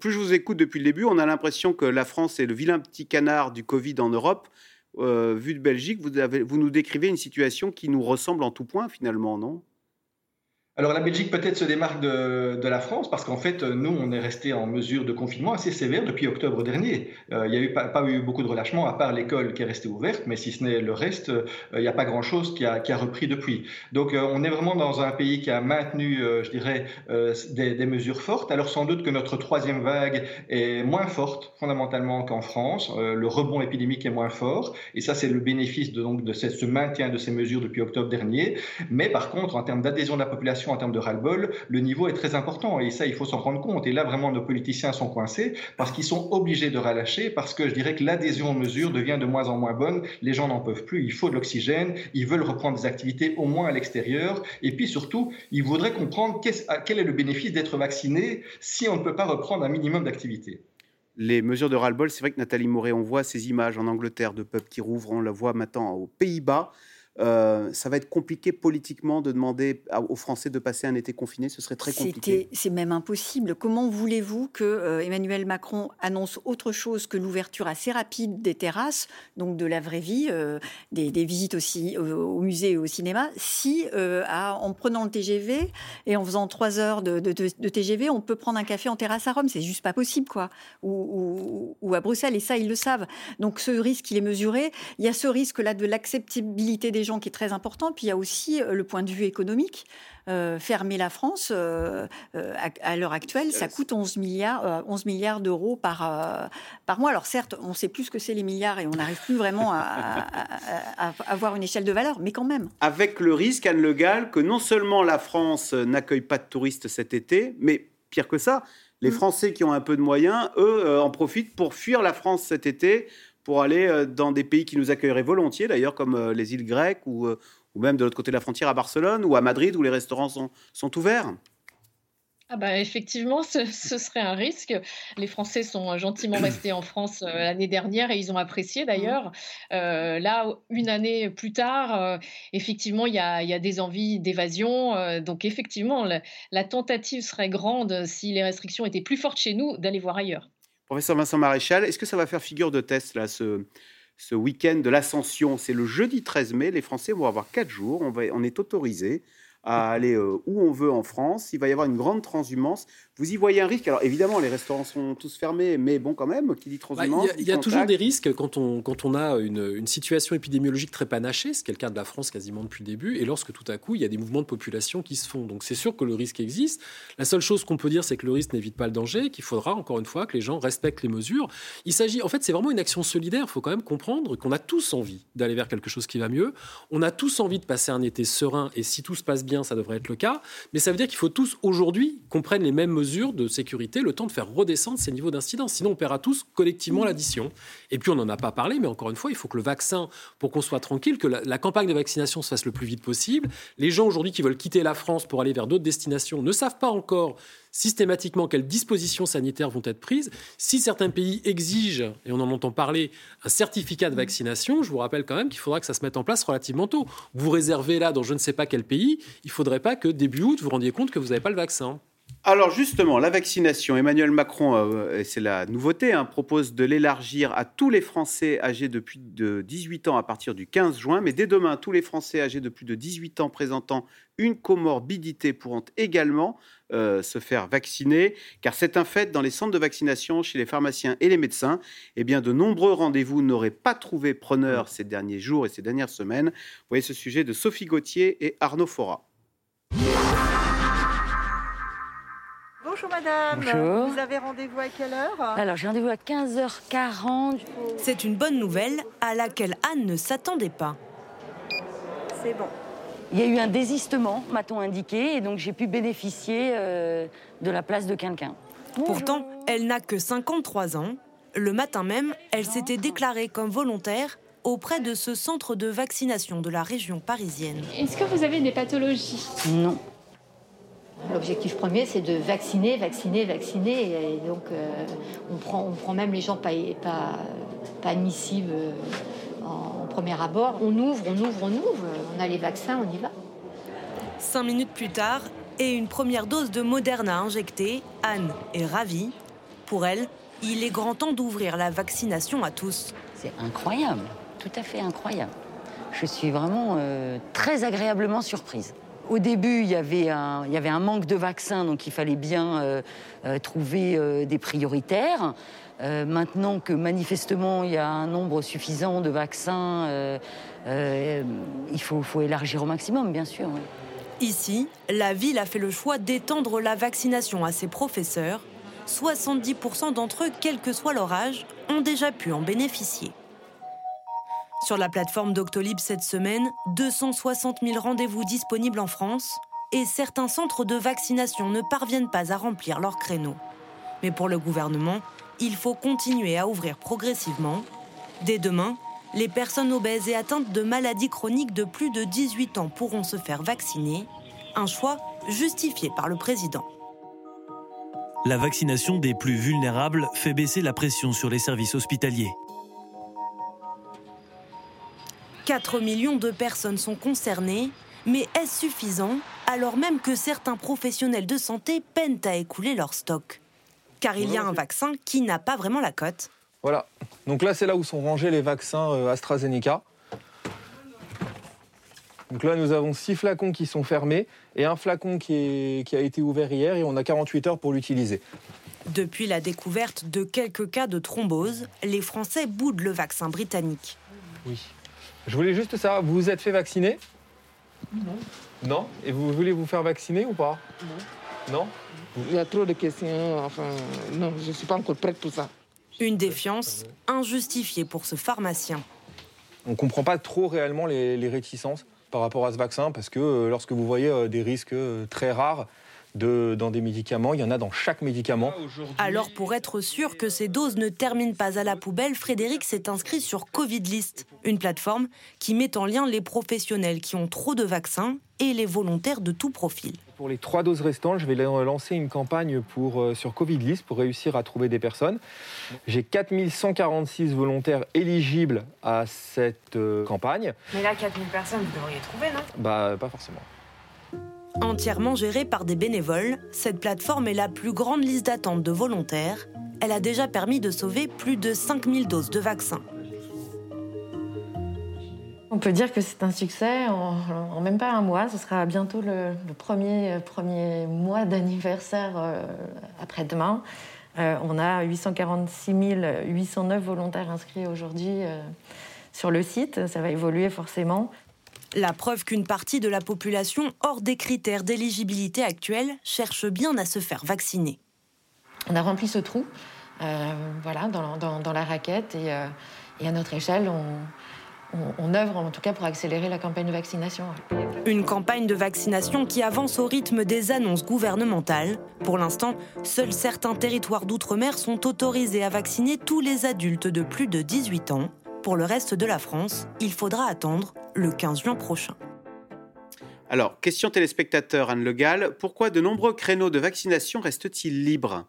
plus je vous écoute depuis le début, on a l'impression que la France est le vilain petit canard du Covid en Europe. vu de Belgique, vous, vous nous décrivez une situation qui nous ressemble en tout point finalement, non? Alors la Belgique peut-être se démarque de, la France parce qu'en fait, nous, on est resté en mesure de confinement assez sévère depuis octobre dernier. Euh, il n'y a pas, eu beaucoup de relâchement, à part l'école qui est restée ouverte, mais si ce n'est le reste, euh, il n'y a pas grand-chose qui a, repris depuis. Donc euh, on est vraiment dans un pays qui a maintenu, je dirais, des, des, mesures fortes. Alors sans doute que notre troisième vague est moins forte fondamentalement qu'en France. le rebond épidémique est moins fort, et ça c'est le bénéfice de, donc, de ce maintien de ces mesures depuis octobre dernier. Mais par contre, en termes d'adhésion de la population, en termes de ras-le-bol, le niveau est très important et ça, il faut s'en rendre compte. Et là, vraiment, nos politiciens sont coincés parce qu'ils sont obligés de relâcher, parce que je dirais que l'adhésion aux mesures devient de moins en moins bonne. Les gens n'en peuvent plus, il faut de l'oxygène, ils veulent reprendre des activités au moins à l'extérieur. Et puis surtout, ils voudraient comprendre quel est le bénéfice d'être vacciné si on ne peut pas reprendre un minimum d'activité les mesures de ras-le-bol, c'est vrai que Nathalie Moret, on voit ces images en Angleterre de peuples qui rouvrent, on la voit maintenant aux Pays-Bas. Euh, ça va être compliqué politiquement de demander aux Français de passer un été confiné. Ce serait très compliqué. C'est même impossible. Comment voulez-vous que euh, Emmanuel Macron annonce autre chose que l'ouverture assez rapide des terrasses, donc de la vraie vie, euh, des, visites aussi au musée et au cinéma, si en prenant le TGV et en faisant trois heures de, TGV, on peut prendre un café en terrasse à Rome? C'est juste pas possible, quoi. Ou, ou, à Bruxelles, et ça, ils le savent. Donc ce risque, il est mesuré. Il y a ce risque-là de l'acceptabilité des gens qui est très important. Puis il y a aussi euh, le point de vue économique. Euh, fermer la France, euh, à, l'heure actuelle, ça coûte 11 milliards, 11 milliards d'euros par, par mois. Alors certes, on sait plus ce que c'est les milliards et on n'arrive plus vraiment à, avoir une échelle de valeur, mais quand même. Avec le risque, Anne Le Gall, que non seulement la France n'accueille pas de touristes cet été, mais pire que ça, les mm. Français qui ont un peu de moyens, eux, en profitent pour fuir la France cet été pour aller euh, dans des pays qui nous accueilleraient volontiers, d'ailleurs, comme euh, les îles grecques ou, euh, ou même de l'autre côté de la frontière à Barcelone ou à Madrid, où les restaurants sont, sont ouverts ah bah effectivement, ce, serait un risque. Les Français sont gentiment <coughs> restés en France l'année dernière et ils ont apprécié mmh. d'ailleurs. là, une année plus tard, effectivement, il y a, des envies d'évasion. donc effectivement, la, tentative serait grande si les restrictions étaient plus fortes chez nous d'aller voir ailleurs. Professeur Vincent Maréchal, est-ce que ça va faire figure de test, là, ce, ce week-end de l'Ascension? C'est le jeudi 13 mai, les Français vont avoir quatre jours, on, on est autorisé à aller euh, où on veut en France. Il va y avoir une grande transhumance. Vous y voyez un risque Alors évidemment, les restaurants sont tous fermés, mais bon, quand même, qui dit transhumance. Il y a, toujours des risques quand on, quand on a une, situation épidémiologique très panachée, ce qui est le cas de la France quasiment depuis le début, et lorsque tout à coup, il y a des mouvements de population qui se font. Donc c'est sûr que le risque existe. La seule chose qu'on peut dire, c'est que le risque n'évite pas le danger, qu'il faudra encore une fois que les gens respectent les mesures. Il s'agit, en fait, c'est vraiment une action solidaire. Il faut quand même comprendre qu'on a tous envie d'aller vers quelque chose qui va mieux. On a tous envie de passer un été serein, et si tout se passe bien, ça devrait être le cas. Mais ça veut dire qu'il faut tous aujourd'hui qu'on prenne les mêmes mesures de sécurité, le temps de faire redescendre ces niveaux d'incidence. Sinon, on paiera tous collectivement l'addition. Et puis, on n'en a pas parlé, mais encore une fois, il faut que le vaccin, pour qu'on soit tranquille, que la, campagne de vaccination se fasse le plus vite possible. Les gens aujourd'hui qui veulent quitter la France pour aller vers d'autres destinations ne savent pas encore systématiquement quelles dispositions sanitaires vont être prises. Si certains pays exigent, et on en entend parler, un certificat de vaccination, je vous rappelle quand même qu'il faudra que ça se mette en place relativement tôt. Vous réservez là dans je ne sais pas quel pays, il ne faudrait pas que début août, vous rendiez compte que vous n'avez pas le vaccin. Alors justement, la vaccination, Emmanuel Macron, euh, et c'est la nouveauté, hein, propose de l'élargir à tous les Français âgés de plus de 18 ans à partir du 15 juin, mais dès demain, tous les Français âgés de plus de 18 ans présentant une comorbidité pourront également euh, se faire vacciner, car c'est un fait, dans les centres de vaccination, chez les pharmaciens et les médecins, eh bien, de nombreux rendez-vous n'auraient pas trouvé preneur ces derniers jours et ces dernières semaines. Vous voyez ce sujet de Sophie Gauthier et Arnaud Fora. Bonjour madame. Bonjour. Vous avez rendez-vous à quelle heure Alors j'ai rendez-vous à 15h40. C'est une bonne nouvelle à laquelle Anne ne s'attendait pas. C'est bon. Il y a eu un désistement, m'a-t-on indiqué, et donc j'ai pu bénéficier euh, de la place de quelqu'un. Pourtant, elle n'a que 53 ans. Le matin même, elle s'était déclarée comme volontaire auprès de ce centre de vaccination de la région parisienne. Est-ce que vous avez des pathologies? Non. L'objectif premier, c'est de vacciner, vacciner, vacciner. Et donc, euh, on, prend, on prend même les gens pas, pas, pas admissibles euh, en, premier abord. On ouvre, on ouvre, on ouvre. On a les vaccins, on y va. Cinq minutes plus tard, et une première dose de Moderna injectée, Anne est ravie. Pour elle, il est grand temps d'ouvrir la vaccination à tous. C'est incroyable, tout à fait incroyable. Je suis vraiment euh, très agréablement surprise. Au début, il y, avait un, manque de vaccins, donc il fallait bien euh, euh, trouver des prioritaires. maintenant que manifestement il y a un nombre suffisant de vaccins, il faut, faut, élargir au maximum, bien sûr. Ici, la ville a fait le choix d'étendre la vaccination à ses professeurs. 70% d'entre eux, quel que soit leur âge, ont déjà pu en bénéficier. Sur la plateforme Doctolib cette semaine, 260 000 rendez-vous disponibles en France et certains centres de vaccination ne parviennent pas à remplir leurs créneaux. Mais pour le gouvernement, il faut continuer à ouvrir progressivement. Dès demain, les personnes obèses et atteintes de maladies chroniques de plus de 18 ans pourront se faire vacciner, un choix justifié par le président. La vaccination des plus vulnérables fait baisser la pression sur les services hospitaliers. 4 millions de personnes sont concernées, mais est-ce suffisant alors même que certains professionnels de santé peinent à écouler leur stock? Car il y a un vaccin qui n'a pas vraiment la cote. Voilà. Donc là, c'est là où sont rangés les vaccins euh, AstraZeneca. Donc là, nous avons six flacons qui sont fermés et un flacon qui, a été ouvert hier et on a 48 heures pour l'utiliser. Depuis la découverte de quelques cas de thrombose, les Français boudent le vaccin britannique. Oui. Je voulais juste savoir, vous vous êtes fait vacciner? Non. Non? Et vous voulez vous faire vacciner ou pas? Non. Non? Il y a trop de questions, enfin, non, je ne suis pas encore prête pour ça. Une défiance injustifiée pour ce pharmacien. On ne comprend pas trop réellement les, réticences par rapport à ce vaccin parce que euh, lorsque vous voyez euh, des risques euh, très rares, dans des médicaments. Il y en a dans chaque médicament. Alors, pour être sûr que ces doses ne terminent pas à la poubelle, Frédéric s'est inscrit sur Covidlist, une plateforme qui met en lien les professionnels qui ont trop de vaccins et les volontaires de tout profil. Pour les trois doses restantes, je vais lancer une campagne pour, euh, sur Covidlist pour réussir à trouver des personnes. J'ai 4146 volontaires éligibles à cette euh, campagne. Mais là, 4000 personnes, vous devriez trouver, non? Bah, pas forcément. Entièrement gérée par des bénévoles, cette plateforme est la plus grande liste d'attente de volontaires. Elle a déjà permis de sauver plus de 5000 doses de vaccins. On peut dire que c'est un succès en, même pas un mois. Ce sera bientôt le, premier, premier mois d'anniversaire euh, après-demain. Euh, on a 846 809 volontaires inscrits aujourd'hui euh, sur le site. Ça va évoluer forcément. La preuve qu'une partie de la population, hors des critères d'éligibilité actuels, cherche bien à se faire vacciner. On a rempli ce trou euh, voilà, dans, la raquette et, euh, à notre échelle, on, on, œuvre en tout cas pour accélérer la campagne de vaccination. Une campagne de vaccination qui avance au rythme des annonces gouvernementales. Pour l'instant, seuls certains territoires d'outre-mer sont autorisés à vacciner tous les adultes de plus de 18 ans. Pour le reste de la France, il faudra attendre le 15 juin prochain. Alors, question téléspectateur Anne Le Gall, pourquoi de nombreux créneaux de vaccination restent-ils libres?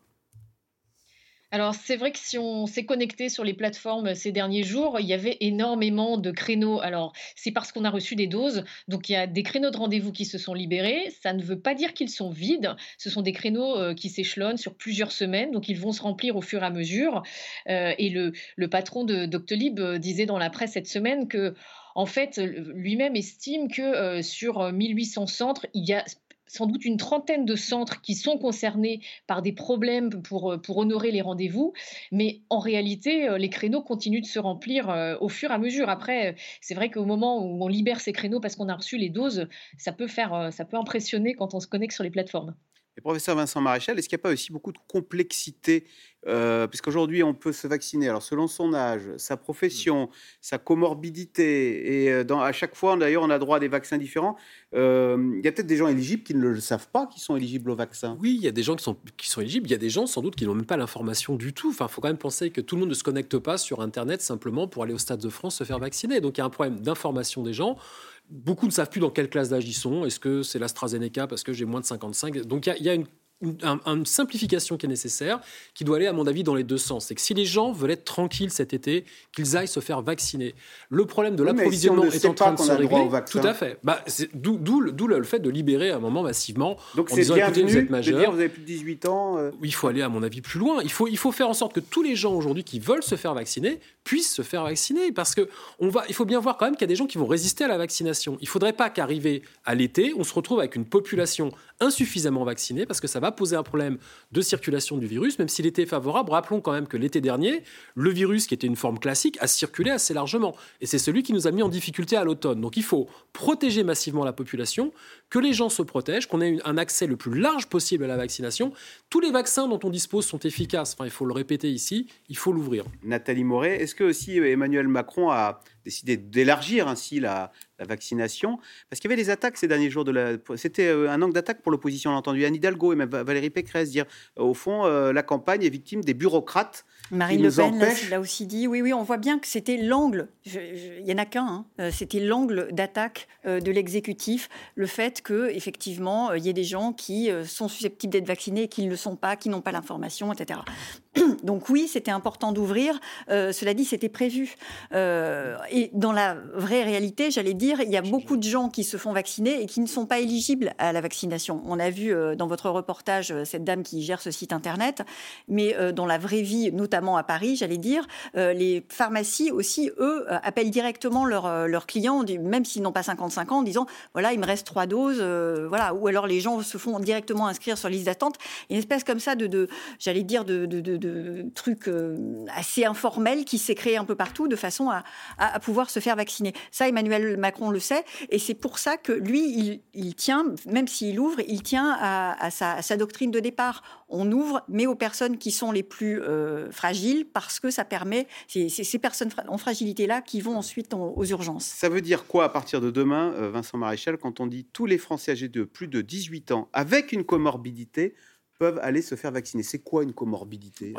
Alors c'est vrai que si on s'est connecté sur les plateformes ces derniers jours, il y avait énormément de créneaux. Alors c'est parce qu'on a reçu des doses, donc il y a des créneaux de rendez-vous qui se sont libérés. Ça ne veut pas dire qu'ils sont vides. Ce sont des créneaux euh, qui s'échelonnent sur plusieurs semaines, donc ils vont se remplir au fur et à mesure. Euh, et le, le, patron de Doctolib euh, disait dans la presse cette semaine que en fait, lui-même estime que sur 1800 centres, il y a sans doute une trentaine de centres qui sont concernés par des problèmes pour, euh, pour honorer les rendez-vous, mais en réalité, euh, les créneaux continuent de se remplir euh, au fur et à mesure. Après, c'est vrai qu'au moment où on libère ces créneaux parce qu'on a reçu les doses, ça peut, faire, ça peut impressionner quand on se connecte sur les plateformes. Et professeur Vincent Maréchal, est-ce qu'il n'y a pas aussi beaucoup de complexité euh, Puisqu'aujourd'hui, on peut se vacciner? Alors selon son âge, sa profession, sa comorbidité, et euh, dans, à chaque fois, d'ailleurs, on a droit à des vaccins différents. Euh, il y a peut-être des gens éligibles qui ne le savent pas, qui sont éligibles au vaccin. Oui, il y a des gens qui sont, qui sont éligibles. Il y a des gens, sans doute, qui n'ont même pas l'information du tout. Enfin, il faut quand même penser que tout le monde ne se connecte pas sur Internet simplement pour aller au Stade de France se faire vacciner. Donc, il y a un problème d'information des gens. Beaucoup ne savent plus dans quelle classe d'âge ils sont. Est-ce que c'est l'AstraZeneca parce que j'ai moins de 55 Donc il y, a une une, simplification qui est nécessaire, qui doit aller, à mon avis, dans les deux sens. C'est que si les gens veulent être tranquilles cet été, qu'ils aillent se faire vacciner. Le problème de l'approvisionnement est en train de se régler. Tout à fait. Bah, D'où le, fait de libérer à un moment massivement. Donc c'est bien vous êtes majeur. Dire, vous avez plus de 18 ans. Euh. Il faut aller, à mon avis, plus loin. Il faut, il faut faire en sorte que tous les gens aujourd'hui qui veulent se faire vacciner puissent se faire vacciner. Parce que on va, il faut bien voir quand même qu'il y a des gens qui vont résister à la vaccination. Il ne faudrait pas qu'arrivé à l'été, on se retrouve avec une population insuffisamment vaccinée, parce que ça va poser un problème de circulation du virus, même s'il était favorable. Rappelons quand même que l'été dernier, le virus, qui était une forme classique, a circulé assez largement. Et c'est celui qui nous a mis en difficulté à l'automne. Donc il faut protéger massivement la population, que les gens se protègent, qu'on ait un accès le plus large possible à la vaccination. Tous les vaccins dont on dispose sont efficaces. Enfin, il faut le répéter ici, il faut l'ouvrir. Nathalie Moret, est-ce que aussi Emmanuel Macron a décidé d'élargir ainsi la, vaccination, parce qu'il y avait des attaques ces derniers jours. De la, c'était euh, un angle d'attaque pour l'opposition. On a entendu Anne Hidalgo et même Valérie Pécresse dire, au fond, euh, la campagne est victime des bureaucrates Marine Le Pen l'a aussi dit. Oui, oui, on voit bien que c'était l'angle, il n'y en a qu'un, hein, euh, c'était l'angle d'attaque euh, de l'exécutif, le fait que effectivement euh, il y ait des gens qui sont susceptibles d'être vaccinés et qui ne le sont pas, qui n'ont pas l'information, etc. Donc oui, c'était important d'ouvrir. cela dit, c'était prévu. et dans la vraie réalité, j'allais dire, il y a beaucoup de gens qui se font vacciner et qui ne sont pas éligibles à la vaccination. On a vu dans votre reportage cette dame qui gère ce site internet, mais dans la vraie vie, notamment à Paris, j'allais dire, euh, les pharmacies aussi, eux, euh, appellent directement euh, leurs clients, même s'ils n'ont pas 55 ans, en disant voilà, il me reste trois doses, voilà. Ou alors les gens se font directement inscrire sur liste d'attente. Une espèce comme ça de, j'allais dire, de, trucs assez informels qui s'est créé un peu partout de façon à, pouvoir se faire vacciner. Ça, Emmanuel Macron le sait, et c'est pour ça que lui, il, tient, même s'il ouvre, il tient à, sa, doctrine de départ. On ouvre, mais aux personnes qui sont les plus fragile parce que ça permet, c'est ces personnes en fragilité-là qui vont ensuite aux urgences. Ça veut dire quoi à partir de demain, euh, Vincent Maréchal, quand on dit tous les Français âgés de plus de 18 ans avec une comorbidité peuvent aller se faire vacciner. C'est quoi une comorbidité?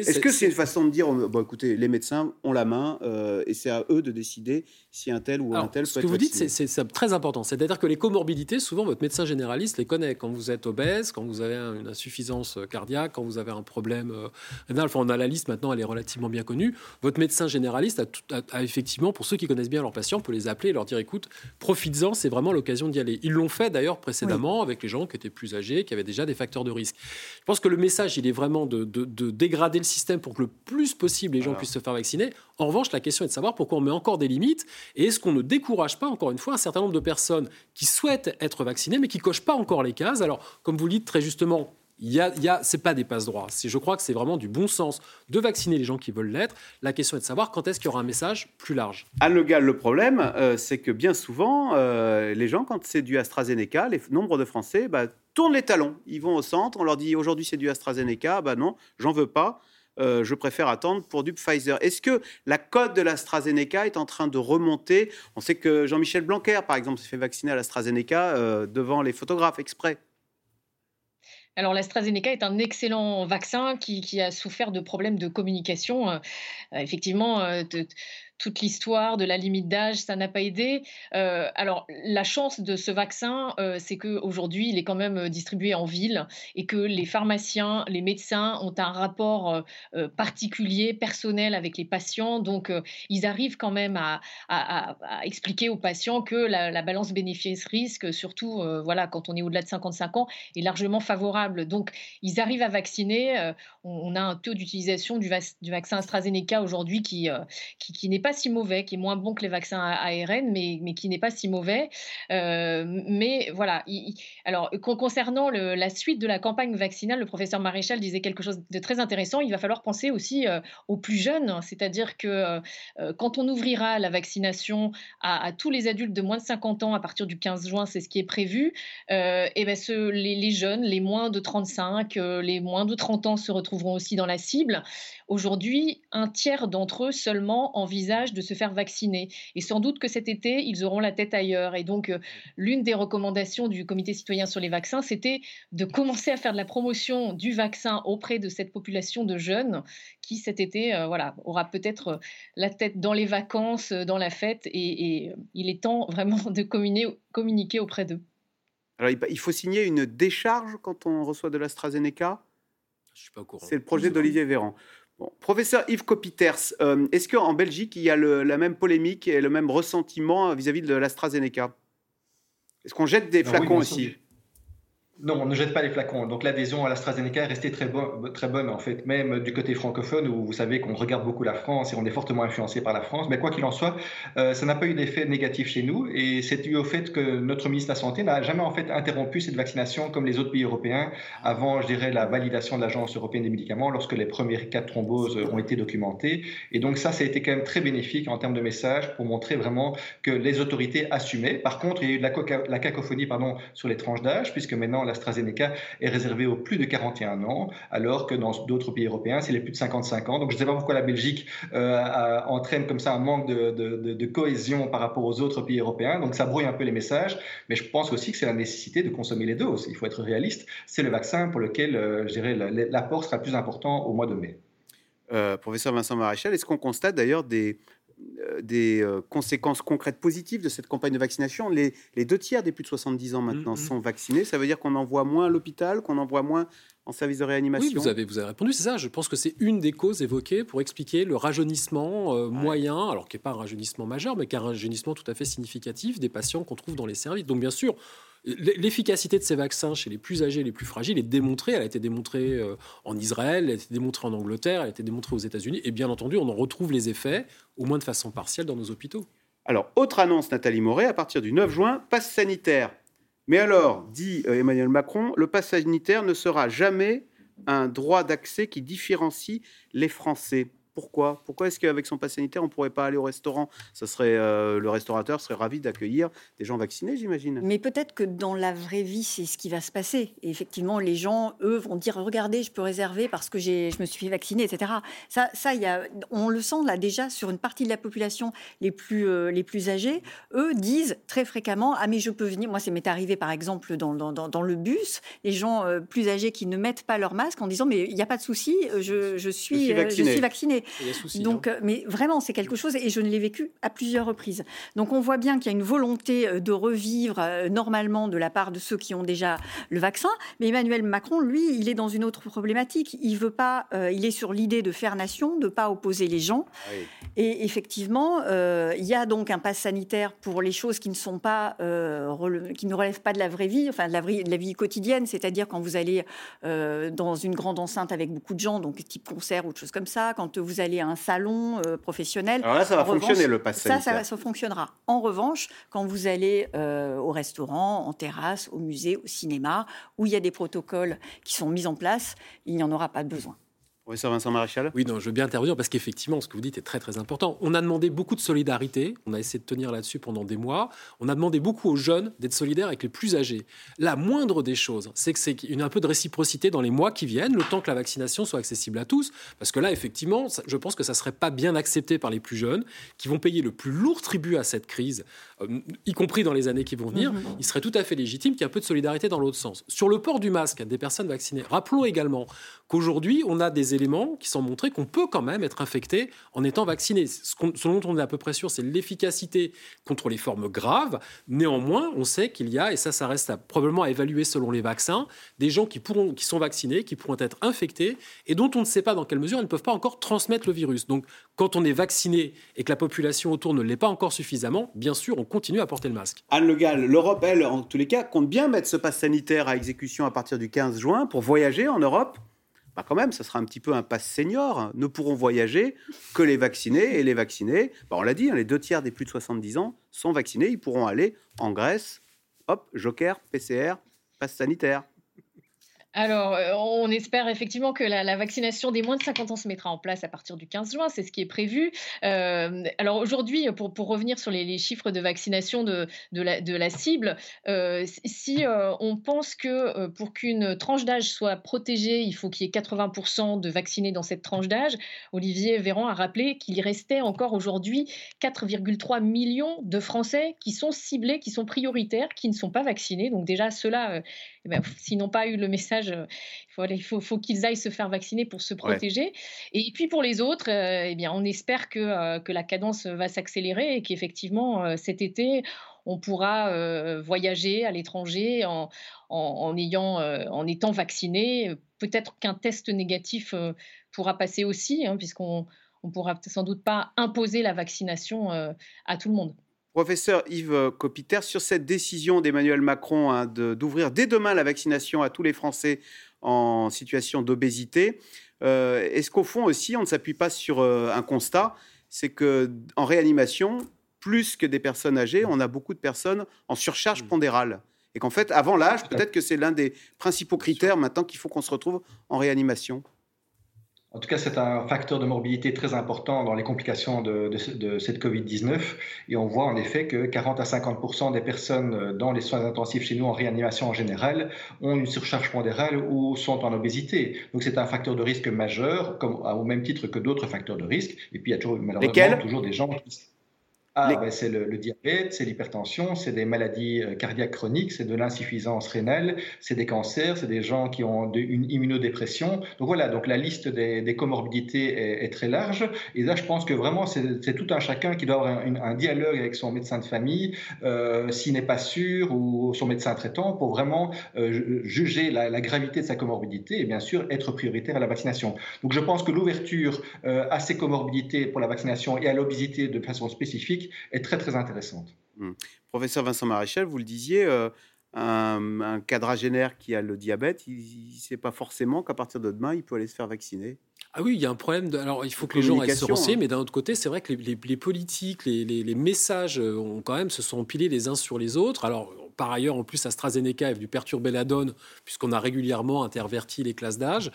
Est-ce que c'est une façon de dire, bon, écoutez, les médecins ont la main euh, et c'est à eux de décider si un tel ou un tel peut ce que vous dites, c'est très important. C'est-à-dire que les comorbidités, souvent, votre médecin généraliste les connaît. Quand vous êtes obèse, quand vous avez une insuffisance cardiaque, quand vous avez un problème euh, rénal, enfin, on a la liste maintenant, elle est relativement bien connue. Votre médecin généraliste a, effectivement, pour ceux qui connaissent bien leurs patients, peut les appeler et leur dire, écoute, profites-en, c'est vraiment l'occasion d'y aller. Ils l'ont fait d'ailleurs précédemment avec les gens qui étaient plus âgés, qui avaient déjà des facteurs de risque. Je pense que le message, il est vraiment de, dégrader le système pour que le plus possible les gens puissent se faire vacciner. En revanche, la question est de savoir pourquoi on met encore des limites et est-ce qu'on ne décourage pas, encore une fois, un certain nombre de personnes qui souhaitent être vaccinées mais qui cochent pas encore les cases. Alors, comme vous le dites très justement, il y a, c'est pas des passe droits. Je crois que c'est vraiment du bon sens de vacciner les gens qui veulent l'être. La question est de savoir quand est-ce qu'il y aura un message plus large. Le Gall, le problème, euh, c'est que bien souvent, euh, les gens, quand c'est du AstraZeneca, les nombre de Français bah, tournent les talons. Ils vont au centre, on leur dit aujourd'hui c'est du AstraZeneca, bah non, j'en veux pas. Euh, je préfère attendre pour du Pfizer. Est-ce que la cote de l'AstraZeneca est en train de remonter? On sait que Jean-Michel Blanquer, par exemple, s'est fait vacciner à l'AstraZeneca devant les photographes exprès. Alors l'AstraZeneca est un excellent vaccin qui, a souffert de problèmes de communication. Euh, effectivement, euh, toute l'histoire de la limite d'âge, ça n'a pas aidé. Euh, alors, la chance de ce vaccin, euh, c'est qu'aujourd'hui, il est quand même euh, distribué en ville et que les pharmaciens, les médecins ont un rapport particulier, personnel avec les patients. Donc, ils arrivent quand même à, expliquer aux patients que la, balance bénéfice-risque, surtout voilà, quand on est au-delà de 55 ans, est largement favorable. Donc, ils arrivent à vacciner. On, a un taux d'utilisation du, vaccin AstraZeneca aujourd'hui qui, qui n'est pas si mauvais, qui est moins bon que les vaccins ARN, mais, qui n'est pas si mauvais. mais voilà. alors, concernant la suite de la campagne vaccinale, le professeur Maréchal disait quelque chose de très intéressant. Il va falloir penser aussi aux plus jeunes, c'est-à-dire que quand on ouvrira la vaccination à, tous les adultes de moins de 50 ans à partir du 15 juin, c'est ce qui est prévu, et ben ce, les, jeunes, les moins de 35, les moins de 30 ans se retrouveront aussi dans la cible. Aujourd'hui, un tiers d'entre eux seulement envisagent de se faire vacciner. Et sans doute que cet été, ils auront la tête ailleurs. Et donc, euh, l'une des recommandations du Comité citoyen sur les vaccins, c'était de commencer à faire de la promotion du vaccin auprès de cette population de jeunes qui, cet été, euh, voilà, aura peut-être euh, la tête dans les vacances, dans la fête. Et, et il est temps <laughs> vraiment de communiquer auprès d'eux. Alors, il faut signer une décharge quand on reçoit de l'AstraZeneca? Je suis pas au courant. C'est le projet d'Olivier Véran. Professeur Yves Copiters, euh, est-ce qu'en Belgique, il y a la même polémique et le même ressentiment vis-à-vis de l'AstraZeneca? Est-ce qu'on jette des flacons aussi non, on ne jette pas les flacons. Donc l'adhésion à l'AstraZeneca est restée très, très bonne, en fait, même du côté francophone, où vous savez qu'on regarde beaucoup la France et on est fortement influencé par la France. Mais quoi qu'il en soit, euh, ça n'a pas eu d'effet négatif chez nous. Et c'est dû au fait que notre ministre de la Santé n'a jamais en fait interrompu cette vaccination comme les autres pays européens avant, je dirais, la validation de l'Agence européenne des médicaments, lorsque les premiers cas de thrombose ont été documentés. Et donc ça, ça a été quand même très bénéfique en termes de message pour montrer vraiment que les autorités assumaient. Par contre, il y a eu de la, la cacophonie pardon, sur les tranches d'âge, puisque maintenant, l'AstraZeneca est réservé aux plus de 41 ans, alors que dans d'autres pays européens, c'est les plus de 55 ans. Donc je ne sais pas pourquoi la Belgique euh, entraîne comme ça un manque de, cohésion par rapport aux autres pays européens. Donc ça brouille un peu les messages, mais je pense aussi que c'est la nécessité de consommer les doses. Il faut être réaliste. C'est le vaccin pour lequel, euh, l'apport sera plus important au mois de mai. Euh, professeur Vincent Maréchal, est-ce qu'on constate d'ailleurs des, des euh, conséquences concrètes positives de cette campagne de vaccination. Les, deux tiers des plus de 70 ans maintenant mm, mm. sont vaccinés. Ça veut dire qu'on en voit moins à l'hôpital, qu'on en voit moins en service de réanimation. Oui, vous avez, vous avez répondu, c'est ça. Je pense que c'est une des causes évoquées pour expliquer le rajeunissement euh, moyen, alors qui n'est pas un rajeunissement majeur, mais qui est un rajeunissement tout à fait significatif des patients qu'on trouve dans les services. Donc bien sûr, L'efficacité de ces vaccins chez les plus âgés, les plus fragiles est démontrée. Elle a été démontrée euh, en Israël, elle a été démontrée en Angleterre, elle a été démontrée aux États-Unis. Et bien entendu, on en retrouve les effets, au moins de façon partielle, dans nos hôpitaux. Alors, autre annonce, Nathalie Moret, à partir du 9 juin, passe sanitaire. Mais alors, dit euh, Emmanuel Macron, le passe sanitaire ne sera jamais un droit d'accès qui différencie les Français. Pourquoi? Pourquoi est-ce qu'avec son pass sanitaire, on ne pourrait pas aller au restaurant? Ça serait euh, le restaurateur serait ravi d'accueillir des gens vaccinés, j'imagine. Mais peut-être que dans la vraie vie, c'est ce qui va se passer. Et effectivement, les gens, eux, vont dire regardez, je peux réserver parce que je me suis fait vacciner, etc. Ça, ça y a, on le sent là déjà sur une partie de la population les plus euh, les plus âgés. Eux disent très fréquemment ah mais je peux venir. Moi, c'est m'est arrivé par exemple dans, dans, dans, le bus, les gens euh, plus âgés qui ne mettent pas leur masque en disant mais il n'y a pas de souci, je, je, suis, je suis vacciné. Donc, hein. euh, mais vraiment, c'est quelque chose, et je ne l'ai vécu à plusieurs reprises. Donc, on voit bien qu'il y a une volonté euh, de revivre euh, normalement de la part de ceux qui ont déjà le vaccin. Mais Emmanuel Macron, lui, il est dans une autre problématique. Il veut pas, il est sur l'idée de faire nation, de pas opposer les gens. Ah et effectivement, il y a donc un pass sanitaire pour les choses qui ne sont pas, qui ne relèvent pas de la vraie vie, enfin de la, de la vie quotidienne, c'est-à-dire quand vous allez dans une grande enceinte avec beaucoup de gens, donc type concert ou de choses comme ça, quand vous allez à un salon euh, professionnel. Alors là, ça va fonctionner le pass Ça, ça, fonctionnera. En revanche, quand vous allez euh, au restaurant, en terrasse, au musée, au cinéma, où il y a des protocoles qui sont mis en place, il n'y en aura pas besoin. Professeur Vincent Maréchal? Oui, non, je veux bien intervenir parce qu'effectivement, ce que vous dites est très très important. On a demandé beaucoup de solidarité, on a essayé de tenir là-dessus pendant des mois. On a demandé beaucoup aux jeunes d'être solidaires avec les plus âgés. La moindre des choses, c'est que c'est un peu de réciprocité dans les mois qui viennent, le temps que la vaccination soit accessible à tous. Parce que là, effectivement, je pense que ça ne serait pas bien accepté par les plus jeunes, qui vont payer le plus lourd tribut à cette crise, euh, y compris dans les années qui vont venir. Mhm. Il serait tout à fait légitime qu'il y ait un peu de solidarité dans l'autre sens. Sur le port du masque des personnes vaccinées, rappelons également qu'aujourd'hui, on a des qui sont montrés qu'on peut quand même être infecté en étant vacciné. Ce, dont on est à peu près sûr, c'est l'efficacité contre les formes graves. Néanmoins, on sait qu'il y a, et ça, ça reste probablement à évaluer selon les vaccins, des gens qui, pourront, qui sont vaccinés, qui pourront être infectés, et dont on ne sait pas dans quelle mesure ils ne peuvent pas encore transmettre le virus. Donc, quand on est vacciné et que la population autour ne l'est pas encore suffisamment, bien sûr, on continue à porter le masque. Anne Le Gall, l'Europe, elle, en tous les cas, compte bien mettre ce pass sanitaire à exécution à partir du 15 juin pour voyager en Europe? Bah quand même, ça sera un petit peu un passe senior. Ne pourront voyager que les vaccinés. Et les vaccinés, bah on l'a dit, hein, les deux tiers des plus de 70 ans sont vaccinés. Ils pourront aller en Grèce. Hop, joker, PCR, passe sanitaire. Alors, euh, on espère effectivement que la, vaccination des moins de 50 ans se mettra en place à partir du 15 juin, c'est ce qui est prévu. Euh, alors aujourd'hui, pour, pour, revenir sur les, chiffres de vaccination de, de, la, cible, euh, si on pense que pour qu'une tranche d'âge soit protégée, il faut qu'il y ait 80% de vaccinés dans cette tranche d'âge, Olivier Véran a rappelé qu'il restait encore aujourd'hui 4,3 millions de Français qui sont ciblés, qui sont prioritaires, qui ne sont pas vaccinés. Donc déjà, ceux-là, eh ben, s'ils n'ont pas eu le message, euh, il faut, faut, qu'ils aillent se faire vacciner pour se protéger. Et puis pour les autres, euh, eh bien, on espère que, euh, que la cadence va s'accélérer et qu'effectivement, cet été, on pourra voyager à l'étranger en, en, ayant, en étant vacciné. Peut-être qu'un test négatif pourra passer aussi, hein, puisqu'on ne pourra sans doute pas imposer la vaccination à tout le monde. Professeur Yves Copiter, sur cette décision d'Emmanuel Macron hein, d'ouvrir dès demain la vaccination à tous les Français en situation d'obésité, euh, est-ce qu'au fond aussi, on ne s'appuie pas sur euh, un constat, c'est que en réanimation, plus que des personnes âgées, on a beaucoup de personnes en surcharge mmh. pondérale. Et qu'en fait, avant l'âge, peut-être que c'est l'un des principaux critères maintenant qu'il faut qu'on se retrouve en réanimation. En tout cas, c'est un facteur de morbidité très important dans les complications de, cette Covid-19. Et on voit en effet que 40 à 50 des personnes euh, dans les soins intensifs chez nous en réanimation en général ont une surcharge pondérale ou sont en obésité. Donc c'est un facteur de risque majeur, comme, au même titre que d'autres facteurs de risque. Et puis il y a toujours, malheureusement toujours des gens qui ah, ben, c'est le, diabète, c'est l'hypertension, c'est des maladies euh, cardiaques chroniques, c'est de l'insuffisance rénale, c'est des cancers, c'est des gens qui ont une immunodépression. Donc voilà, donc la liste des, comorbidités est, très large. Et là, je pense que vraiment, c'est tout un chacun qui doit avoir un, dialogue avec son médecin de famille, euh, s'il n'est pas sûr, ou son médecin traitant, pour vraiment euh, juger la, gravité de sa comorbidité et bien sûr être prioritaire à la vaccination. Donc je pense que l'ouverture à ces comorbidités pour la vaccination et à l'obésité de façon spécifique est très très intéressante. Hmm. Professeur Vincent Maréchal, vous le disiez, euh, un, un, quadragénaire qui a le diabète, il ne sait pas forcément qu'à partir de demain, il peut aller se faire vacciner. Ah oui, il y a un problème. De... Alors, il faut que les gens aillent se renseigner, hein. mais d'un autre côté, c'est vrai que les, les, politiques, les, les, messages euh, ont quand même se sont empilés les uns sur les autres. Alors, par ailleurs, en plus, AstraZeneca est venu perturber la donne, puisqu'on a régulièrement interverti les classes d'âge.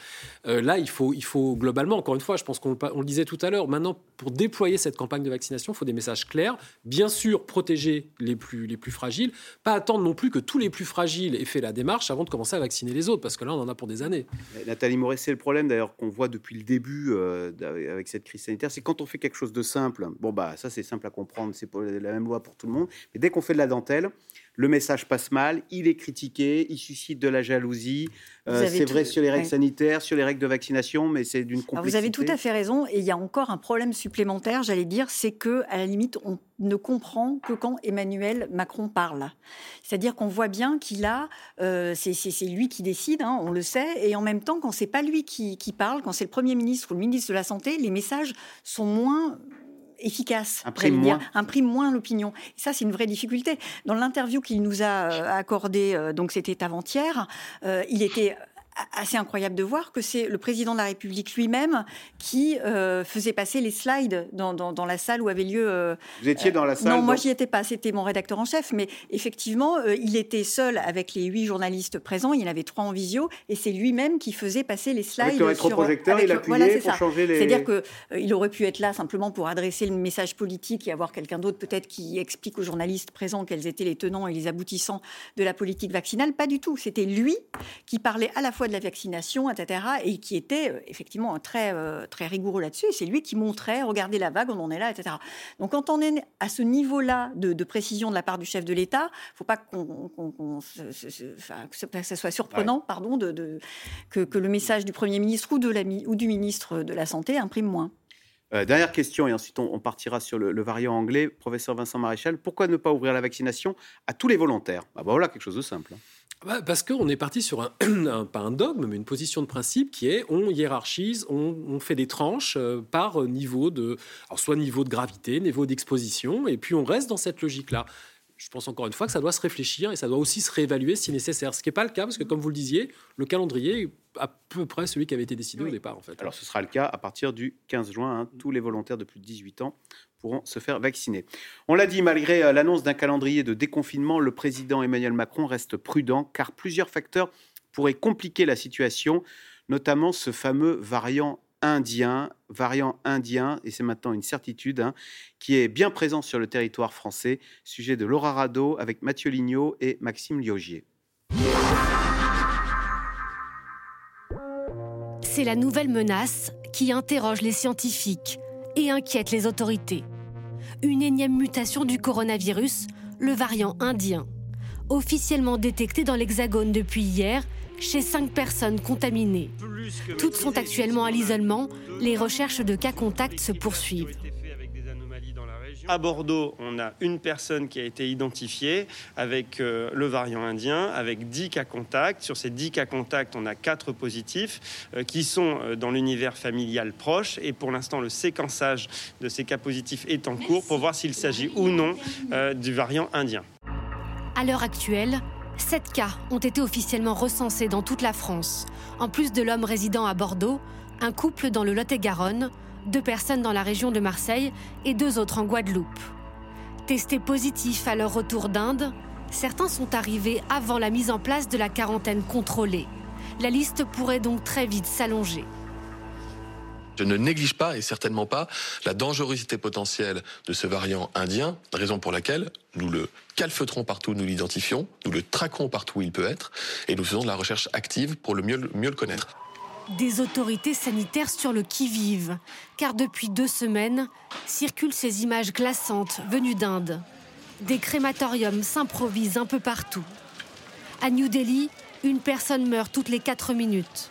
Euh, là, il faut, il faut globalement, encore une fois, je pense qu'on le disait tout à l'heure, maintenant, pour déployer cette campagne de vaccination, il faut des messages clairs. Bien sûr, protéger les plus, les plus fragiles, pas attendre non plus que tous les plus fragiles aient fait la démarche avant de commencer à vacciner les autres, parce que là, on en a pour des années. Nathalie Moret, c'est le problème d'ailleurs qu'on voit depuis le début euh, avec cette crise sanitaire, c'est quand on fait quelque chose de simple, bon, bah, ça c'est simple à comprendre, c'est la même loi pour tout le monde, mais dès qu'on fait de la dentelle, le message passe mal, il est critiqué, il suscite de la jalousie. Euh, c'est vrai sur les règles sanitaires, sur les règles de vaccination, mais c'est d'une complexité. vous avez tout à fait raison, et il y a encore un problème supplémentaire, j'allais dire, c'est que à la limite, on ne comprend que quand Emmanuel Macron parle. C'est-à-dire qu'on voit bien qu'il a, euh, c'est lui qui décide, hein, on le sait, et en même temps, quand c'est pas lui qui, qui parle, quand c'est le Premier ministre ou le ministre de la Santé, les messages sont moins efficace, imprime moins, imprime moins l'opinion. Et ça, c'est une vraie difficulté. Dans l'interview qu'il nous a euh, accordée, euh, donc c'était avant-hier, euh, il était assez incroyable de voir que c'est le président de la République lui-même qui euh, faisait passer les slides dans, dans, la salle où avait lieu. Euh, Vous étiez dans la salle Non, moi j'y étais pas. C'était mon rédacteur en chef, mais effectivement, euh, il était seul avec les huit journalistes présents. Il y en avait trois en visio, et c'est lui-même qui faisait passer les slides. Avec le rétroprojecteur, il appuyait pour changer les. C'est-à-dire que il aurait pu être là simplement pour adresser le message politique et avoir quelqu'un d'autre peut-être qui explique aux journalistes présents quels étaient les tenants et les aboutissants de la politique vaccinale. Pas du tout. C'était lui qui parlait à la fois de la vaccination, etc., et qui était euh, effectivement très, euh, très rigoureux là-dessus. C'est lui qui montrait, regardez la vague, on en est là, etc. Donc quand on est à ce niveau-là de, précision de la part du chef de l'État, il ne faut pas qu'on, que ça soit surprenant, pardon, de, que, le message du Premier ministre ou, de la, ou du ministre de la Santé imprime moins. Euh, dernière question, et ensuite on, partira sur le, variant anglais. Professeur Vincent Maréchal, pourquoi ne pas ouvrir la vaccination à tous les volontaires? Bah, Voilà quelque chose de simple. Hein. Bah, parce qu'on est parti sur <clears throat> un, pas un dogme, mais une position de principe qui est on hiérarchise, on, fait des tranches euh, par niveau de, alors soit niveau de gravité, niveau d'exposition, et puis on reste dans cette logique-là. je pense encore une fois que ça doit se réfléchir et ça doit aussi se réévaluer si nécessaire. Ce qui n'est pas le cas, parce que comme vous le disiez, le calendrier est à peu près celui qui avait été décidé au départ. En fait. Alors ce sera le cas à partir du 15 juin. Hein. Tous les volontaires de plus de 18 ans pourront se faire vacciner. On l'a dit, malgré euh, l'annonce d'un calendrier de déconfinement, le président Emmanuel Macron reste prudent car plusieurs facteurs pourraient compliquer la situation, notamment ce fameux variant indien, variant indien, et c'est maintenant une certitude, hein, qui est bien présent sur le territoire français. Sujet de Laura Rado avec Mathieu Lignot et Maxime Liogier. C'est la nouvelle menace qui interroge les scientifiques et inquiète les autorités. Une énième mutation du coronavirus, le variant indien, officiellement détecté dans l'Hexagone depuis hier chez cinq personnes contaminées. Toutes sont actuellement à l'isolement. Les recherches de cas contacts se poursuivent. À Bordeaux, on a une personne qui a été identifiée avec euh, le variant indien, avec 10 cas contacts. Sur ces 10 cas contacts, on a 4 positifs euh, qui sont euh, dans l'univers familial proche. Et pour l'instant, le séquençage de ces cas positifs est en cours pour voir s'il s'agit ou non du variant indien. À l'heure actuelle, Sept cas ont été officiellement recensés dans toute la France. En plus de l'homme résidant à Bordeaux, un couple dans le Lot-et-Garonne, deux personnes dans la région de Marseille et deux autres en Guadeloupe. Testés positifs à leur retour d'Inde, certains sont arrivés avant la mise en place de la quarantaine contrôlée. La liste pourrait donc très vite s'allonger. Je ne néglige pas et certainement pas la dangerosité potentielle de ce variant indien, raison pour laquelle nous le calfeutrons partout où nous l'identifions, nous le traquons partout où il peut être et nous faisons de la recherche active pour le mieux, mieux le connaître. Des autorités sanitaires sur le qui-vive, car depuis deux semaines circulent ces images glaçantes venues d'Inde. Des crématoriums s'improvisent un peu partout. À New Delhi, une personne meurt toutes les quatre minutes.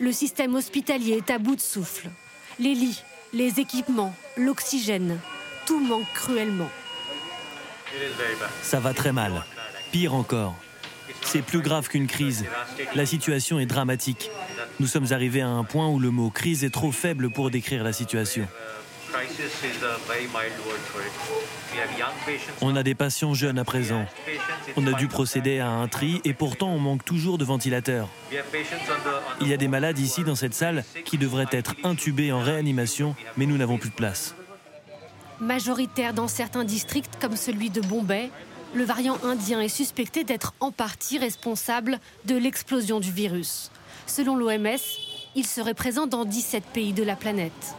Le système hospitalier est à bout de souffle. Les lits, les équipements, l'oxygène, tout manque cruellement. Ça va très mal. Pire encore. C'est plus grave qu'une crise. La situation est dramatique. Nous sommes arrivés à un point où le mot crise est trop faible pour décrire la situation. On a des patients jeunes à présent. On a dû procéder à un tri et pourtant on manque toujours de ventilateurs. Il y a des malades ici dans cette salle qui devraient être intubés en réanimation, mais nous n'avons plus de place. Majoritaire dans certains districts comme celui de Bombay, le variant indien est suspecté d'être en partie responsable de l'explosion du virus. Selon l'OMS, il serait présent dans 17 pays de la planète.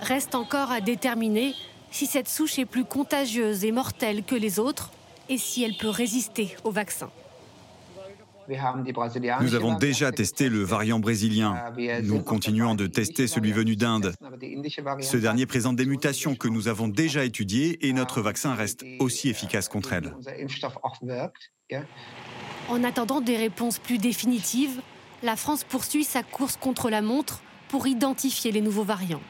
Reste encore à déterminer si cette souche est plus contagieuse et mortelle que les autres et si elle peut résister au vaccin. Nous avons déjà testé le variant brésilien. Nous continuons de tester celui venu d'Inde. Ce dernier présente des mutations que nous avons déjà étudiées et notre vaccin reste aussi efficace contre elles. En attendant des réponses plus définitives, la France poursuit sa course contre la montre pour identifier les nouveaux variants.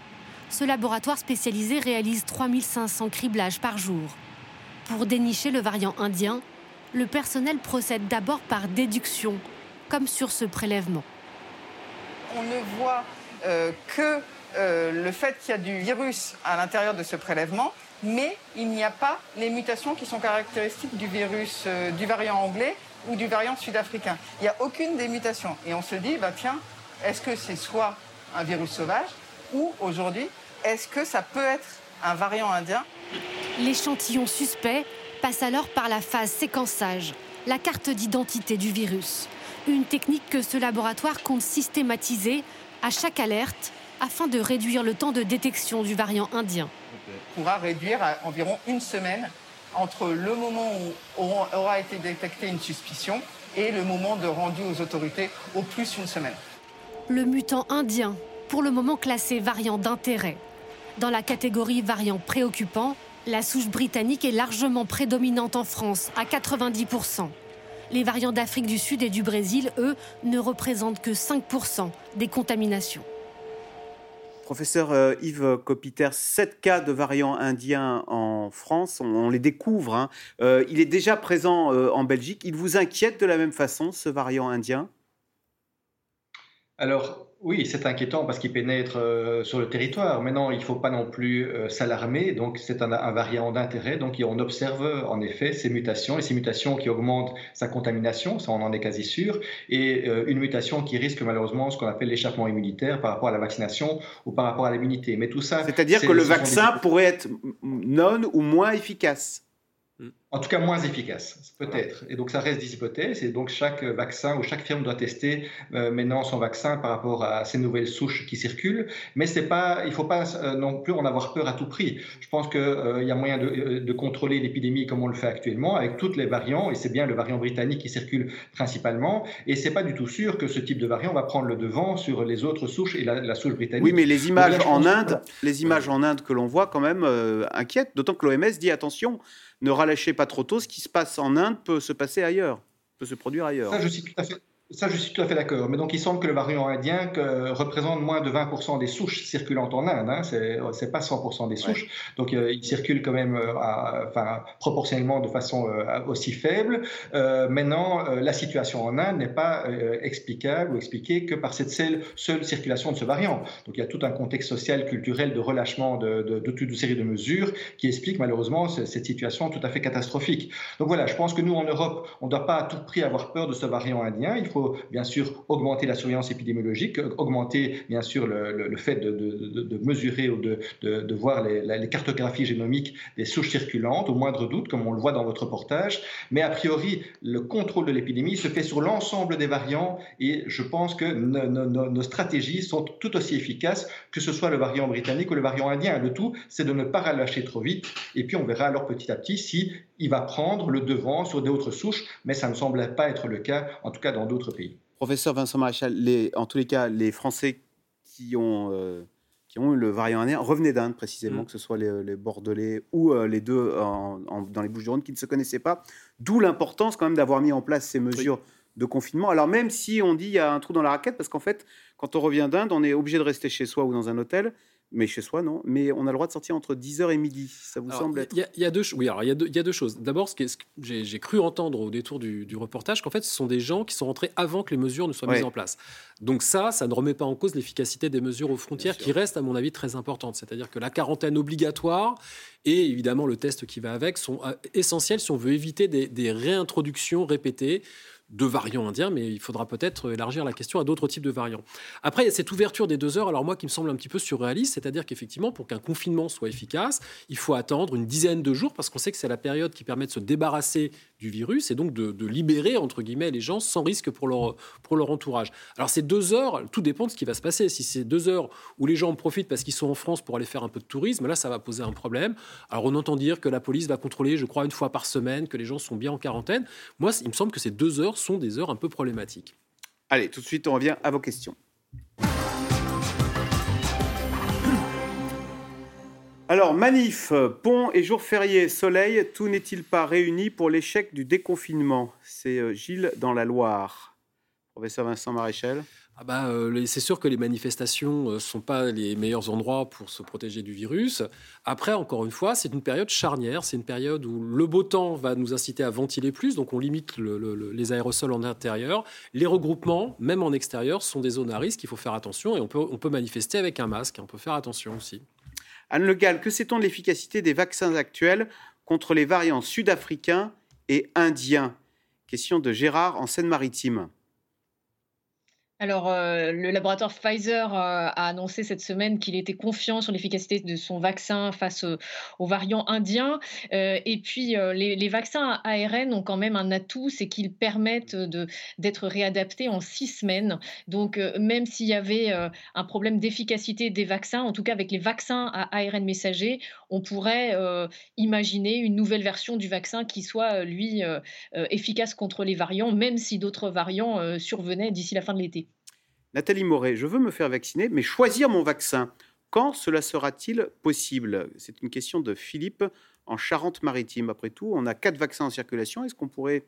Ce laboratoire spécialisé réalise 3500 criblages par jour. Pour dénicher le variant indien, le personnel procède d'abord par déduction, comme sur ce prélèvement. On ne voit euh, que euh, le fait qu'il y a du virus à l'intérieur de ce prélèvement, mais il n'y a pas les mutations qui sont caractéristiques du virus, euh, du variant anglais ou du variant sud-africain. Il n'y a aucune des mutations. Et on se dit, bah, tiens, est-ce que c'est soit un virus sauvage, ou aujourd'hui, est-ce que ça peut être un variant indien? L'échantillon suspect passe alors par la phase séquençage, la carte d'identité du virus. Une technique que ce laboratoire compte systématiser à chaque alerte afin de réduire le temps de détection du variant indien. On pourra réduire à environ une semaine entre le moment où aura été détectée une suspicion et le moment de rendu aux autorités, au plus une semaine. Le mutant indien, pour le moment classé variant d'intérêt. Dans la catégorie variant préoccupant, la souche britannique est largement prédominante en France, à 90%. Les variants d'Afrique du Sud et du Brésil, eux, ne représentent que 5% des contaminations. Professeur euh, Yves Copiter, 7 cas de variants indiens en France, on, les découvre. Hein. Euh, il est déjà présent euh, en Belgique. Il vous inquiète de la même façon, ce variant indien? Alors, oui, c'est inquiétant parce qu'il pénètre euh, sur le territoire. Maintenant, il ne faut pas non plus euh, s'alarmer. Donc, c'est un, variant d'intérêt. Donc, on observe en effet ces mutations et ces mutations qui augmentent sa contamination, ça on en est quasi sûr, et euh, une mutation qui risque malheureusement ce qu'on appelle l'échappement immunitaire par rapport à la vaccination ou par rapport à l'immunité. Mais tout ça. C'est-à-dire que le vaccin pourrait être non ou moins efficace. En tout cas, moins efficace, peut-être. Et donc, ça reste des hypothèses. Et donc, chaque vaccin ou chaque firme doit tester euh, maintenant son vaccin par rapport à ces nouvelles souches qui circulent. Mais c'est pas, il ne faut pas euh, non plus en avoir peur à tout prix. Je pense qu'il euh, y a moyen de, de contrôler l'épidémie comme on le fait actuellement avec toutes les variants. Et c'est bien le variant britannique qui circule principalement. Et c'est pas du tout sûr que ce type de variant va prendre le devant sur les autres souches et la, souche britannique. Oui, mais les images en Inde, les images en Inde que l'on voit quand même inquiètent. D'autant que l'OMS dit attention ne relâchez pas trop tôt. Ce qui se passe en Inde peut se passer ailleurs, peut se produire ailleurs. Ça, je suis tout à fait d'accord. Mais donc, il semble que le variant indien représente moins de 20% des souches circulantes en Inde. Hein. Ce n'est pas 100% des souches. Donc, euh, il circule quand même euh, enfin, proportionnellement de façon euh, aussi faible. maintenant, la situation en Inde n'est pas explicable ou expliquée que par cette seule, seule, circulation de ce variant. Donc, il y a tout un contexte social, culturel de relâchement de, de, de toute une série de mesures qui expliquent malheureusement cette situation tout à fait catastrophique. Donc, voilà, je pense que nous, en Europe, on ne doit pas à tout prix avoir peur de ce variant indien. Il faut bien sûr augmenter la surveillance épidémiologique, augmenter bien sûr le, fait de, mesurer ou de, voir les, cartographies génomiques des souches circulantes, au moindre doute, comme on le voit dans votre reportage. Mais a priori, le contrôle de l'épidémie se fait sur l'ensemble des variants et je pense que nos stratégies sont tout aussi efficaces, que ce soit le variant britannique ou le variant indien. Le tout, c'est de ne pas relâcher trop vite et puis on verra alors petit à petit si il va prendre le devant sur d'autres souches, mais ça ne semble pas être le cas, en tout cas dans d'autres pays. Professeur Vincent Maréchal, en tous les cas, les Français qui ont, euh, qui ont eu le variant indien revenaient d'Inde précisément, mm. que ce soit les, Bordelais ou euh, les deux dans les Bouches-du-Rhône qui ne se connaissaient pas. D'où l'importance quand même d'avoir mis en place ces mesures de confinement. Alors même si on dit il y a un trou dans la raquette, parce qu'en fait, quand on revient d'Inde, on est obligé de rester chez soi ou dans un hôtel. Mais chez soi, non. Mais on a le droit de sortir entre 10h et midi. Ça vous semble être... Il y, a deux, oui, alors il y, a deux, y a deux choses. D'abord, ce que, j'ai cru entendre au détour du, reportage, qu'en fait, ce sont des gens qui sont rentrés avant que les mesures ne soient mises en place. Donc ça, ça ne remet pas en cause l'efficacité des mesures aux frontières, qui reste, à mon avis, très importante. C'est-à-dire que la quarantaine obligatoire et évidemment le test qui va avec sont euh, essentiels si on veut éviter des, des réintroductions répétées de variants indiens, mais il faudra peut-être élargir la question à d'autres types de variants. Après, il y a cette ouverture des deux heures, alors moi qui me semble un petit peu surréaliste, c'est-à-dire qu'effectivement, pour qu'un confinement soit efficace, il faut attendre une dizaine de jours, parce qu'on sait que c'est la période qui permet de se débarrasser du virus et donc de, libérer, entre guillemets, les gens sans risque pour leur, pour leur entourage. Alors ces deux heures, tout dépend de ce qui va se passer. Si c'est deux heures où les gens en profitent parce qu'ils sont en France pour aller faire un peu de tourisme, là, ça va poser un problème. Alors on entend dire que la police va contrôler, je crois, une fois par semaine, que les gens sont bien en quarantaine. Moi, il me semble que ces deux heures sont des heures un peu problématiques. Allez, tout de suite, on revient à vos questions. Alors, manif, pont et jours fériés, soleil, tout n'est-il pas réuni pour l'échec du déconfinement? C'est euh, Gilles dans la Loire. Professeur Vincent Maréchal ah bah, euh, c'est sûr que les manifestations ne euh, sont pas les meilleurs endroits pour se protéger du virus. Après, encore une fois, c'est une période charnière. C'est une période où le beau temps va nous inciter à ventiler plus, donc on limite les aérosols en intérieur. Les regroupements, même en extérieur, sont des zones à risque. Il faut faire attention et on peut, on peut manifester avec un masque. On peut faire attention aussi. Anne Le Gall, que sait-on de l'efficacité des vaccins actuels contre les variants sud-africains et indiens? Question de Gérard en Seine-Maritime. Alors, euh, le laboratoire Pfizer euh, a annoncé cette semaine qu'il était confiant sur l'efficacité de son vaccin face aux variants indiens. Euh, et puis, les, vaccins ARN ont quand même un atout, c'est qu'ils permettent d'être réadaptés en six semaines. Donc, même s'il y avait un problème d'efficacité des vaccins, en tout cas avec les vaccins à ARN messager, on pourrait imaginer une nouvelle version du vaccin qui soit, lui, efficace contre les variants, même si d'autres variants survenaient d'ici la fin de l'été. Nathalie Moret, je veux me faire vacciner, mais choisir mon vaccin. Quand cela sera-t-il possible? C'est une question de Philippe en Charente-Maritime. Après tout, on a quatre vaccins en circulation. Est-ce qu'on pourrait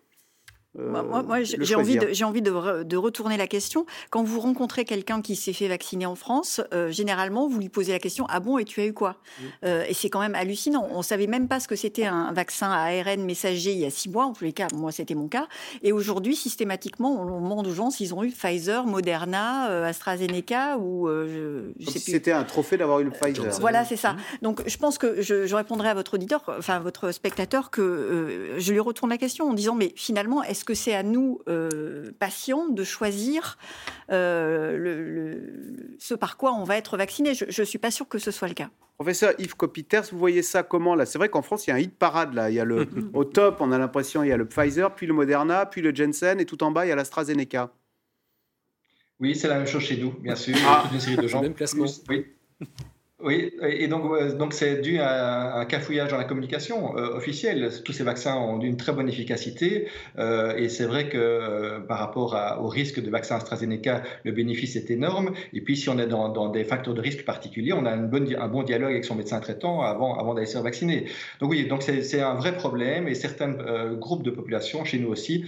moi, j'ai envie, de, envie de, retourner la question. Quand vous rencontrez quelqu'un qui s'est fait vacciner en France, généralement, vous lui posez la question Ah bon, et tu as eu quoi Et c'est quand même hallucinant. On ne savait même pas ce que c'était un vaccin à ARN messager il y a six mois. En tous les cas, moi, c'était mon cas. Et aujourd'hui, systématiquement, on demande aux gens s'ils ont eu Pfizer, Moderna, AstraZeneca ou. je, sais plus. C'était un trophée d'avoir eu le Pfizer. Voilà, c'est ça. Donc, je pense que je, répondrai à votre auditeur, enfin, à votre spectateur, que je lui retourne la question en disant Mais finalement, est-ce que c'est à nous, euh, patients, de choisir euh, le, ce par quoi on va être vacciné Je ne suis pas sûr que ce soit le cas. Professeur Yves Copiters, vous voyez ça comment là? C'est vrai qu'en France, il y a un hit parade là. Il y a le, <laughs> au top, on a l'impression, il y a le Pfizer, puis le Moderna, puis le Jensen, et tout en bas, il y a l'AstraZeneca. Oui, c'est la même chose chez nous, bien sûr. Ah, toute une série de gens. Même classement. Oui. Oui, et donc donc c'est dû à un cafouillage dans la communication euh, officielle. Tous ces vaccins ont une très bonne efficacité euh, et c'est vrai que euh, par rapport au risque de vaccin AstraZeneca, le bénéfice est énorme. Et puis si on est dans, dans des facteurs de risque particuliers, on a une bonne, un bon dialogue avec son médecin traitant avant, avant d'aller se faire vacciner. Donc oui, donc c'est un vrai problème et certains groupes de population chez nous aussi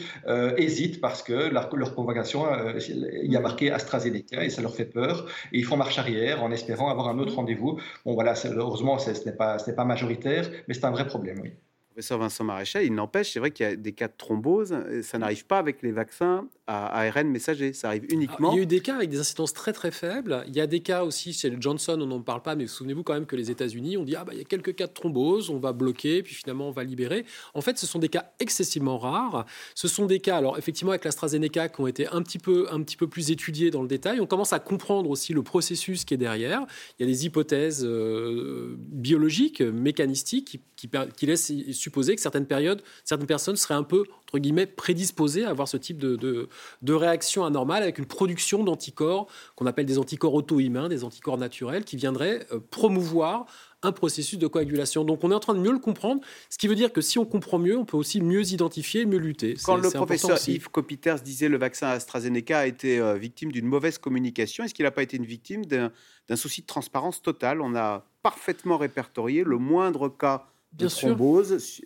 hésitent parce que leur, leur convocation, il y a marqué AstraZeneca et ça leur fait peur et ils font marche arrière en espérant avoir un autre rendez-vous Bon, voilà, heureusement, ce n'est pas, pas majoritaire, mais c'est un vrai problème, oui. Professeur Vincent Maréchal, il n'empêche, c'est vrai qu'il y a des cas de thrombose, ça n'arrive pas avec les vaccins à ARN messager. Ça arrive uniquement. il y a eu des cas avec des incidences très très faibles. Il y a des cas aussi chez le Johnson, on n'en parle pas, mais souvenez-vous quand même que les États-Unis ont dit ah bah il y a quelques cas de thrombose, on va bloquer, puis finalement on va libérer. En fait, ce sont des cas excessivement rares. Ce sont des cas, alors effectivement avec l'AstraZeneca, qui ont été un petit peu un petit peu plus étudiés dans le détail. On commence à comprendre aussi le processus qui est derrière. Il y a des hypothèses euh, biologiques, mécanistiques qui, qui, qui laissent supposer que certaines périodes, certaines personnes seraient un peu entre guillemets prédisposées à avoir ce type de, de, de réaction anormale avec une production d'anticorps qu'on appelle des anticorps auto-humains, des anticorps naturels, qui viendraient euh, promouvoir un processus de coagulation. Donc on est en train de mieux le comprendre, ce qui veut dire que si on comprend mieux, on peut aussi mieux identifier, mieux lutter. Quand le professeur Yves Copiters disait le vaccin AstraZeneca a été euh, victime d'une mauvaise communication, est-ce qu'il n'a pas été une victime d'un souci de transparence totale? On a parfaitement répertorié le moindre cas Bien sûr.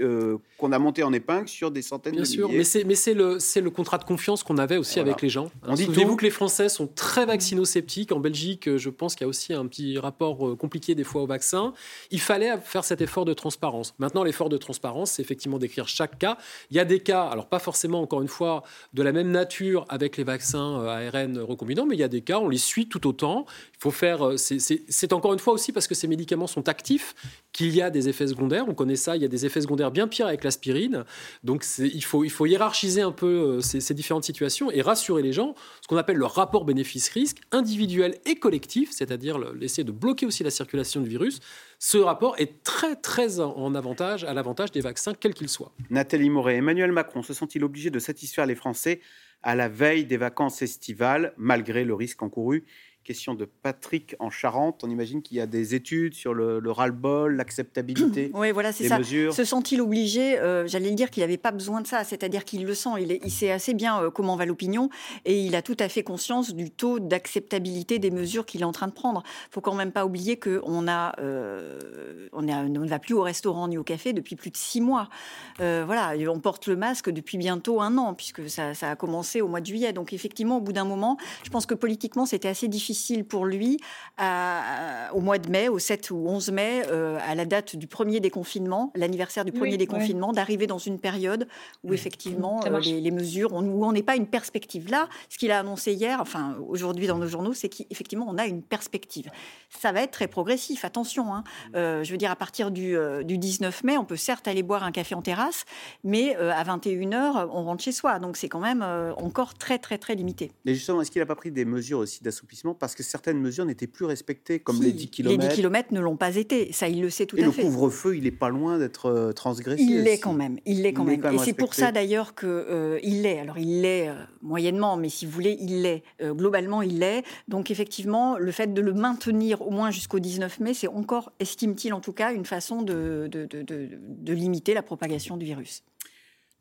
Euh, qu'on a monté en épingle sur des centaines Bien de sûr, mais c'est, mais c'est le, c'est le contrat de confiance qu'on avait aussi avec les gens. Souvenez-vous que les Français sont très vaccinosceptiques. En Belgique, je pense qu'il y a aussi un petit rapport euh, compliqué des fois au vaccin. Il fallait faire cet effort de transparence. Maintenant, l'effort de transparence, c'est effectivement d'écrire chaque cas. Il y a des cas, alors pas forcément, encore une fois, de la même nature avec les vaccins euh, ARN recombinants, mais il y a des cas, on les suit tout autant. Il faut faire, c'est encore une fois aussi parce que ces médicaments sont actifs qu'il y a des effets secondaires connaît ça. Il y a des effets secondaires bien pires avec l'aspirine. Donc il faut, hiérarchiser un peu euh, ces, différentes situations et rassurer les gens. Ce qu'on appelle le rapport bénéfice-risque individuel et collectif, c'est-à-dire l'essayer de bloquer aussi la circulation du virus. Ce rapport est très très en avantage à l'avantage des vaccins, quels qu'ils soient. Nathalie Moret, Emmanuel Macron se sent-il obligé de satisfaire les Français à la veille des vacances estivales, malgré le risque encouru question de Patrick en Charente. On imagine qu'il y a des études sur le, ras-le-bol, l'acceptabilité <clears throat> oui, voilà, c'est ça. Se sent-il obligé euh, J'allais dire qu'il n'avait pas besoin de ça, c'est-à-dire qu'il le sent, il, il sait assez bien euh, comment va l'opinion et il a tout à fait conscience du taux d'acceptabilité des mesures qu'il est en train de prendre. Il faut quand même pas oublier qu'on a, euh, on, on ne va plus au restaurant ni au café depuis plus de six mois. voilà, on porte le masque depuis bientôt un an puisque ça, ça a commencé au mois de juillet. Donc effectivement, au bout d'un moment, je pense que politiquement, c'était assez difficile pour lui au mois de mai, au 7 ou 11 mai, euh, à la date du premier déconfinement, l'anniversaire du premier déconfinement, d'arriver dans une période où effectivement euh, les, mesures, où on n'est pas une perspective. Là, ce qu'il a annoncé hier, enfin aujourd'hui dans nos journaux, c'est qu'effectivement on a une perspective. Ça va être très progressif, attention. Hein. Euh, je veux dire, à partir du, du, 19 mai, on peut certes aller boire un café en terrasse, mais à 21h, on rentre chez soi. Donc c'est quand même encore très très très limité. Mais justement, est-ce qu'il n'a pas pris des mesures aussi d'assouplissement? Parce que certaines mesures n'étaient plus respectées, comme les 10 km. Les 10 km ne l'ont pas été, ça il le sait tout à fait. Et le couvre-feu, il n'est pas loin d'être euh, transgressé. Il l'est quand même, il l'est quand, même. Et c'est pour ça d'ailleurs qu'il euh, l'est. Alors il l'est euh, moyennement, mais si vous voulez, il l'est. globalement, il l'est. Donc effectivement, le fait de le maintenir au moins jusqu'au 19 mai, c'est encore, estime-t-il en tout cas, une façon de, de, de, de limiter la propagation du virus.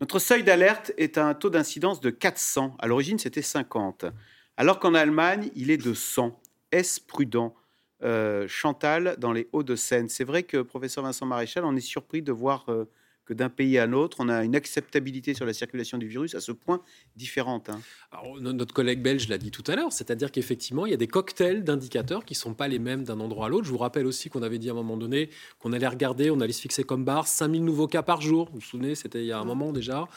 Notre seuil d'alerte est à un taux d'incidence de 400. À l'origine, c'était 50 alors qu'en Allemagne, il est de 100. Est-ce prudent euh, Chantal, dans les Hauts-de-Seine? C'est vrai que, professeur Vincent Maréchal, on est surpris de voir euh, que d'un pays à un autre, on a une acceptabilité sur la circulation du virus à ce point différente. Hein. notre collègue belge l'a dit tout à l'heure, c'est-à-dire qu'effectivement, il y a des cocktails d'indicateurs qui ne sont pas les mêmes d'un endroit à l'autre. Je vous rappelle aussi qu'on avait dit à un moment donné qu'on allait regarder, on allait se fixer comme barre 5000 nouveaux cas par jour. Vous vous souvenez, c'était il y a un mmh. moment déjà.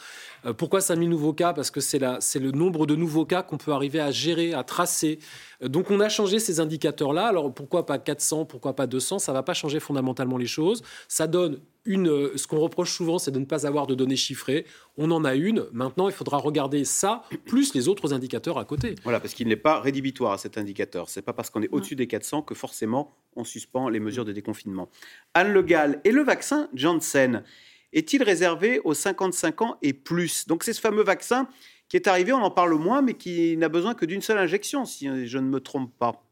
Euh, pourquoi 5000 nouveaux cas? Parce que c'est le nombre de nouveaux cas qu'on peut arriver à gérer, à tracer. Euh, donc on a changé ces indicateurs-là. Alors pourquoi pas 400, pourquoi pas 200 Ça ne va pas changer fondamentalement les choses. Ça donne une, ce qu'on reproche souvent, c'est de ne pas avoir de données chiffrées. On en a une. Maintenant, il faudra regarder ça, plus les autres indicateurs à côté. Voilà, parce qu'il n'est pas rédhibitoire à cet indicateur. Ce n'est pas parce qu'on est au-dessus des 400 que forcément on suspend les mesures de déconfinement. Anne Le Gall, et le vaccin Janssen est-il réservé aux 55 ans et plus? Donc c'est ce fameux vaccin qui est arrivé, on en parle moins, mais qui n'a besoin que d'une seule injection, si je ne me trompe pas.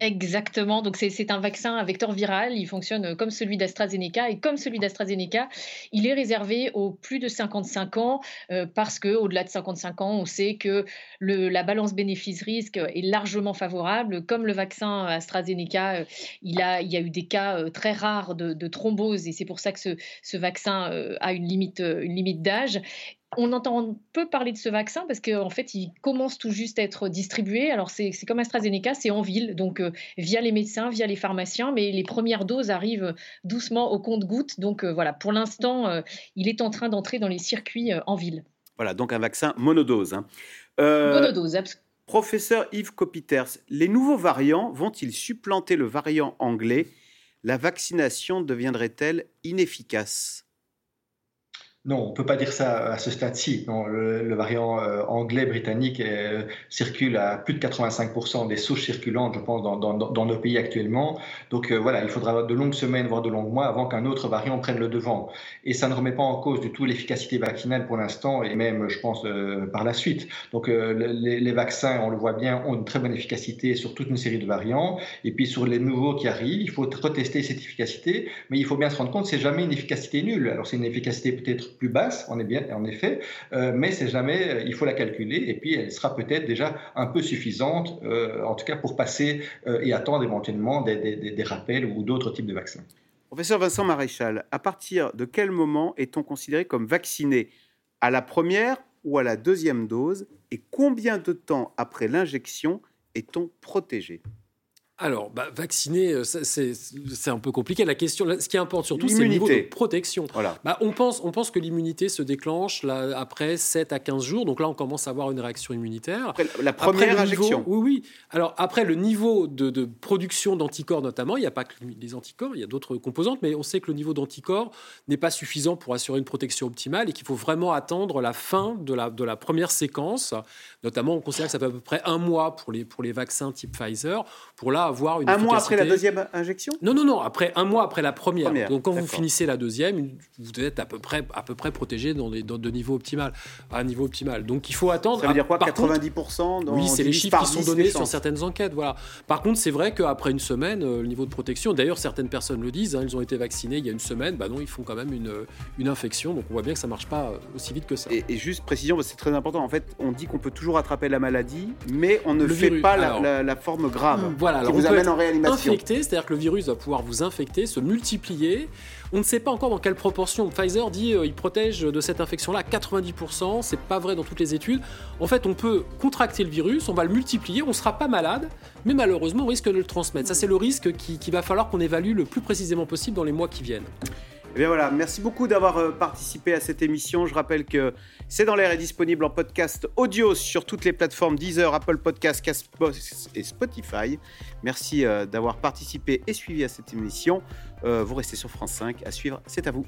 Exactement. Donc, c'est un vaccin à vecteur viral. Il fonctionne euh, comme celui d'AstraZeneca. Et comme celui d'AstraZeneca, il est réservé aux plus de 55 ans euh, parce qu'au-delà de 55 ans, on sait que la balance bénéfice-risque est largement favorable. Comme le vaccin AstraZeneca, euh, il, a, il y a eu des cas très rares de, de thrombose et c'est pour ça que ce, ce vaccin a une limite, une limite d'âge on entend peu parler de ce vaccin parce qu'en fait, il commence tout juste à être distribué. Alors, c'est comme AstraZeneca, c'est en ville, donc euh, via les médecins, via les pharmaciens, mais les premières doses arrivent doucement au compte-gouttes. Donc, euh, voilà, pour l'instant, euh, il est en train d'entrer dans les circuits en ville. Voilà, donc un vaccin monodose. Hein. monodose, absolument. Professeur Yves Copiters, les nouveaux variants vont-ils supplanter le variant anglais? La vaccination deviendrait-elle inefficace? Non, on ne peut pas dire ça à ce stade-ci. Le, le, variant euh, anglais britannique euh, circule à plus de 85% des souches circulantes, je pense, dans, nos pays actuellement. Donc euh, voilà, il faudra de longues semaines, voire de longs mois, avant qu'un autre variant prenne le devant. Et ça ne remet pas en cause du tout l'efficacité vaccinale pour l'instant, et même, je pense, par la suite. Donc les, les, vaccins, on le voit bien, ont une très bonne efficacité sur toute une série de variants. Et puis sur les nouveaux qui arrivent, il faut retester cette efficacité, mais il faut bien se rendre compte, c'est jamais une efficacité nulle. Alors c'est une efficacité peut-être plus basse, on est bien, en effet, euh, mais c'est jamais, euh, il faut la calculer, et puis elle sera peut-être déjà un peu suffisante, euh, en tout cas pour passer et attendre éventuellement des, rappels ou d'autres types de vaccins. Professeur Vincent Maréchal, à partir de quel moment est-on considéré comme vacciné? À la première ou à la deuxième dose? Et combien de temps après l'injection est-on protégé? Alors, bah, vacciner, euh, c'est un peu compliqué. La question, ce qui importe surtout, c'est le niveau de protection. Voilà. Bah, on, pense, on pense que l'immunité se déclenche là, après 7 à 15 jours. Donc là, on commence à avoir une réaction immunitaire. Après la première injection. oui, oui. Alors, après, le niveau de, production d'anticorps, notamment, il n'y a pas que les anticorps, il y a d'autres composantes, mais on sait que le niveau d'anticorps n'est pas suffisant pour assurer une protection optimale et qu'il faut vraiment attendre la fin de la, de la première séquence. Notamment, on considère que ça fait à peu près un mois pour les, pour les vaccins type Pfizer. Pour là, avoir une Un mois après la deuxième injection? Non, non, non, après, un mois après la première. Donc quand vous finissez la deuxième, vous êtes à peu près, à peu près protégé dans, des, dans de niveau optimal, à un niveau optimal. Donc il faut attendre. Ça veut dire quoi? 90% Oui, c'est les chiffres qui sont donnés sur certaines enquêtes. Voilà. Par contre, c'est vrai qu'après une semaine, euh, le niveau de protection, d'ailleurs certaines personnes le disent, hein, ils ont été vaccinés il y a une semaine, bah non, ils font quand même une, une infection. Donc on voit bien que ça marche pas aussi vite que ça. Et, juste précision, c'est très important. En fait, on dit qu'on peut toujours attraper la maladie, mais on ne fait pas la, forme grave. Voilà, qui vous amène en Infecté, c'est-à-dire que le virus va pouvoir vous infecter, se multiplier. On ne sait pas encore dans quelle proportion. Pfizer dit euh, il protège de cette infection-là 90%. C'est pas vrai dans toutes les études. En fait, on peut contracter le virus, on va le multiplier, on sera pas malade, mais malheureusement, on risque de le transmettre. Ça, c'est le risque qu'il qui va falloir qu'on évalue le plus précisément possible dans les mois qui viennent. Eh bien voilà, merci beaucoup d'avoir euh, participé à cette émission. Je rappelle que C'est dans l'air est disponible en podcast audio sur toutes les plateformes Deezer, Apple Podcasts, Castbox et Spotify. Merci euh, d'avoir participé et suivi à cette émission. Euh, vous restez sur France 5. À suivre, c'est à vous.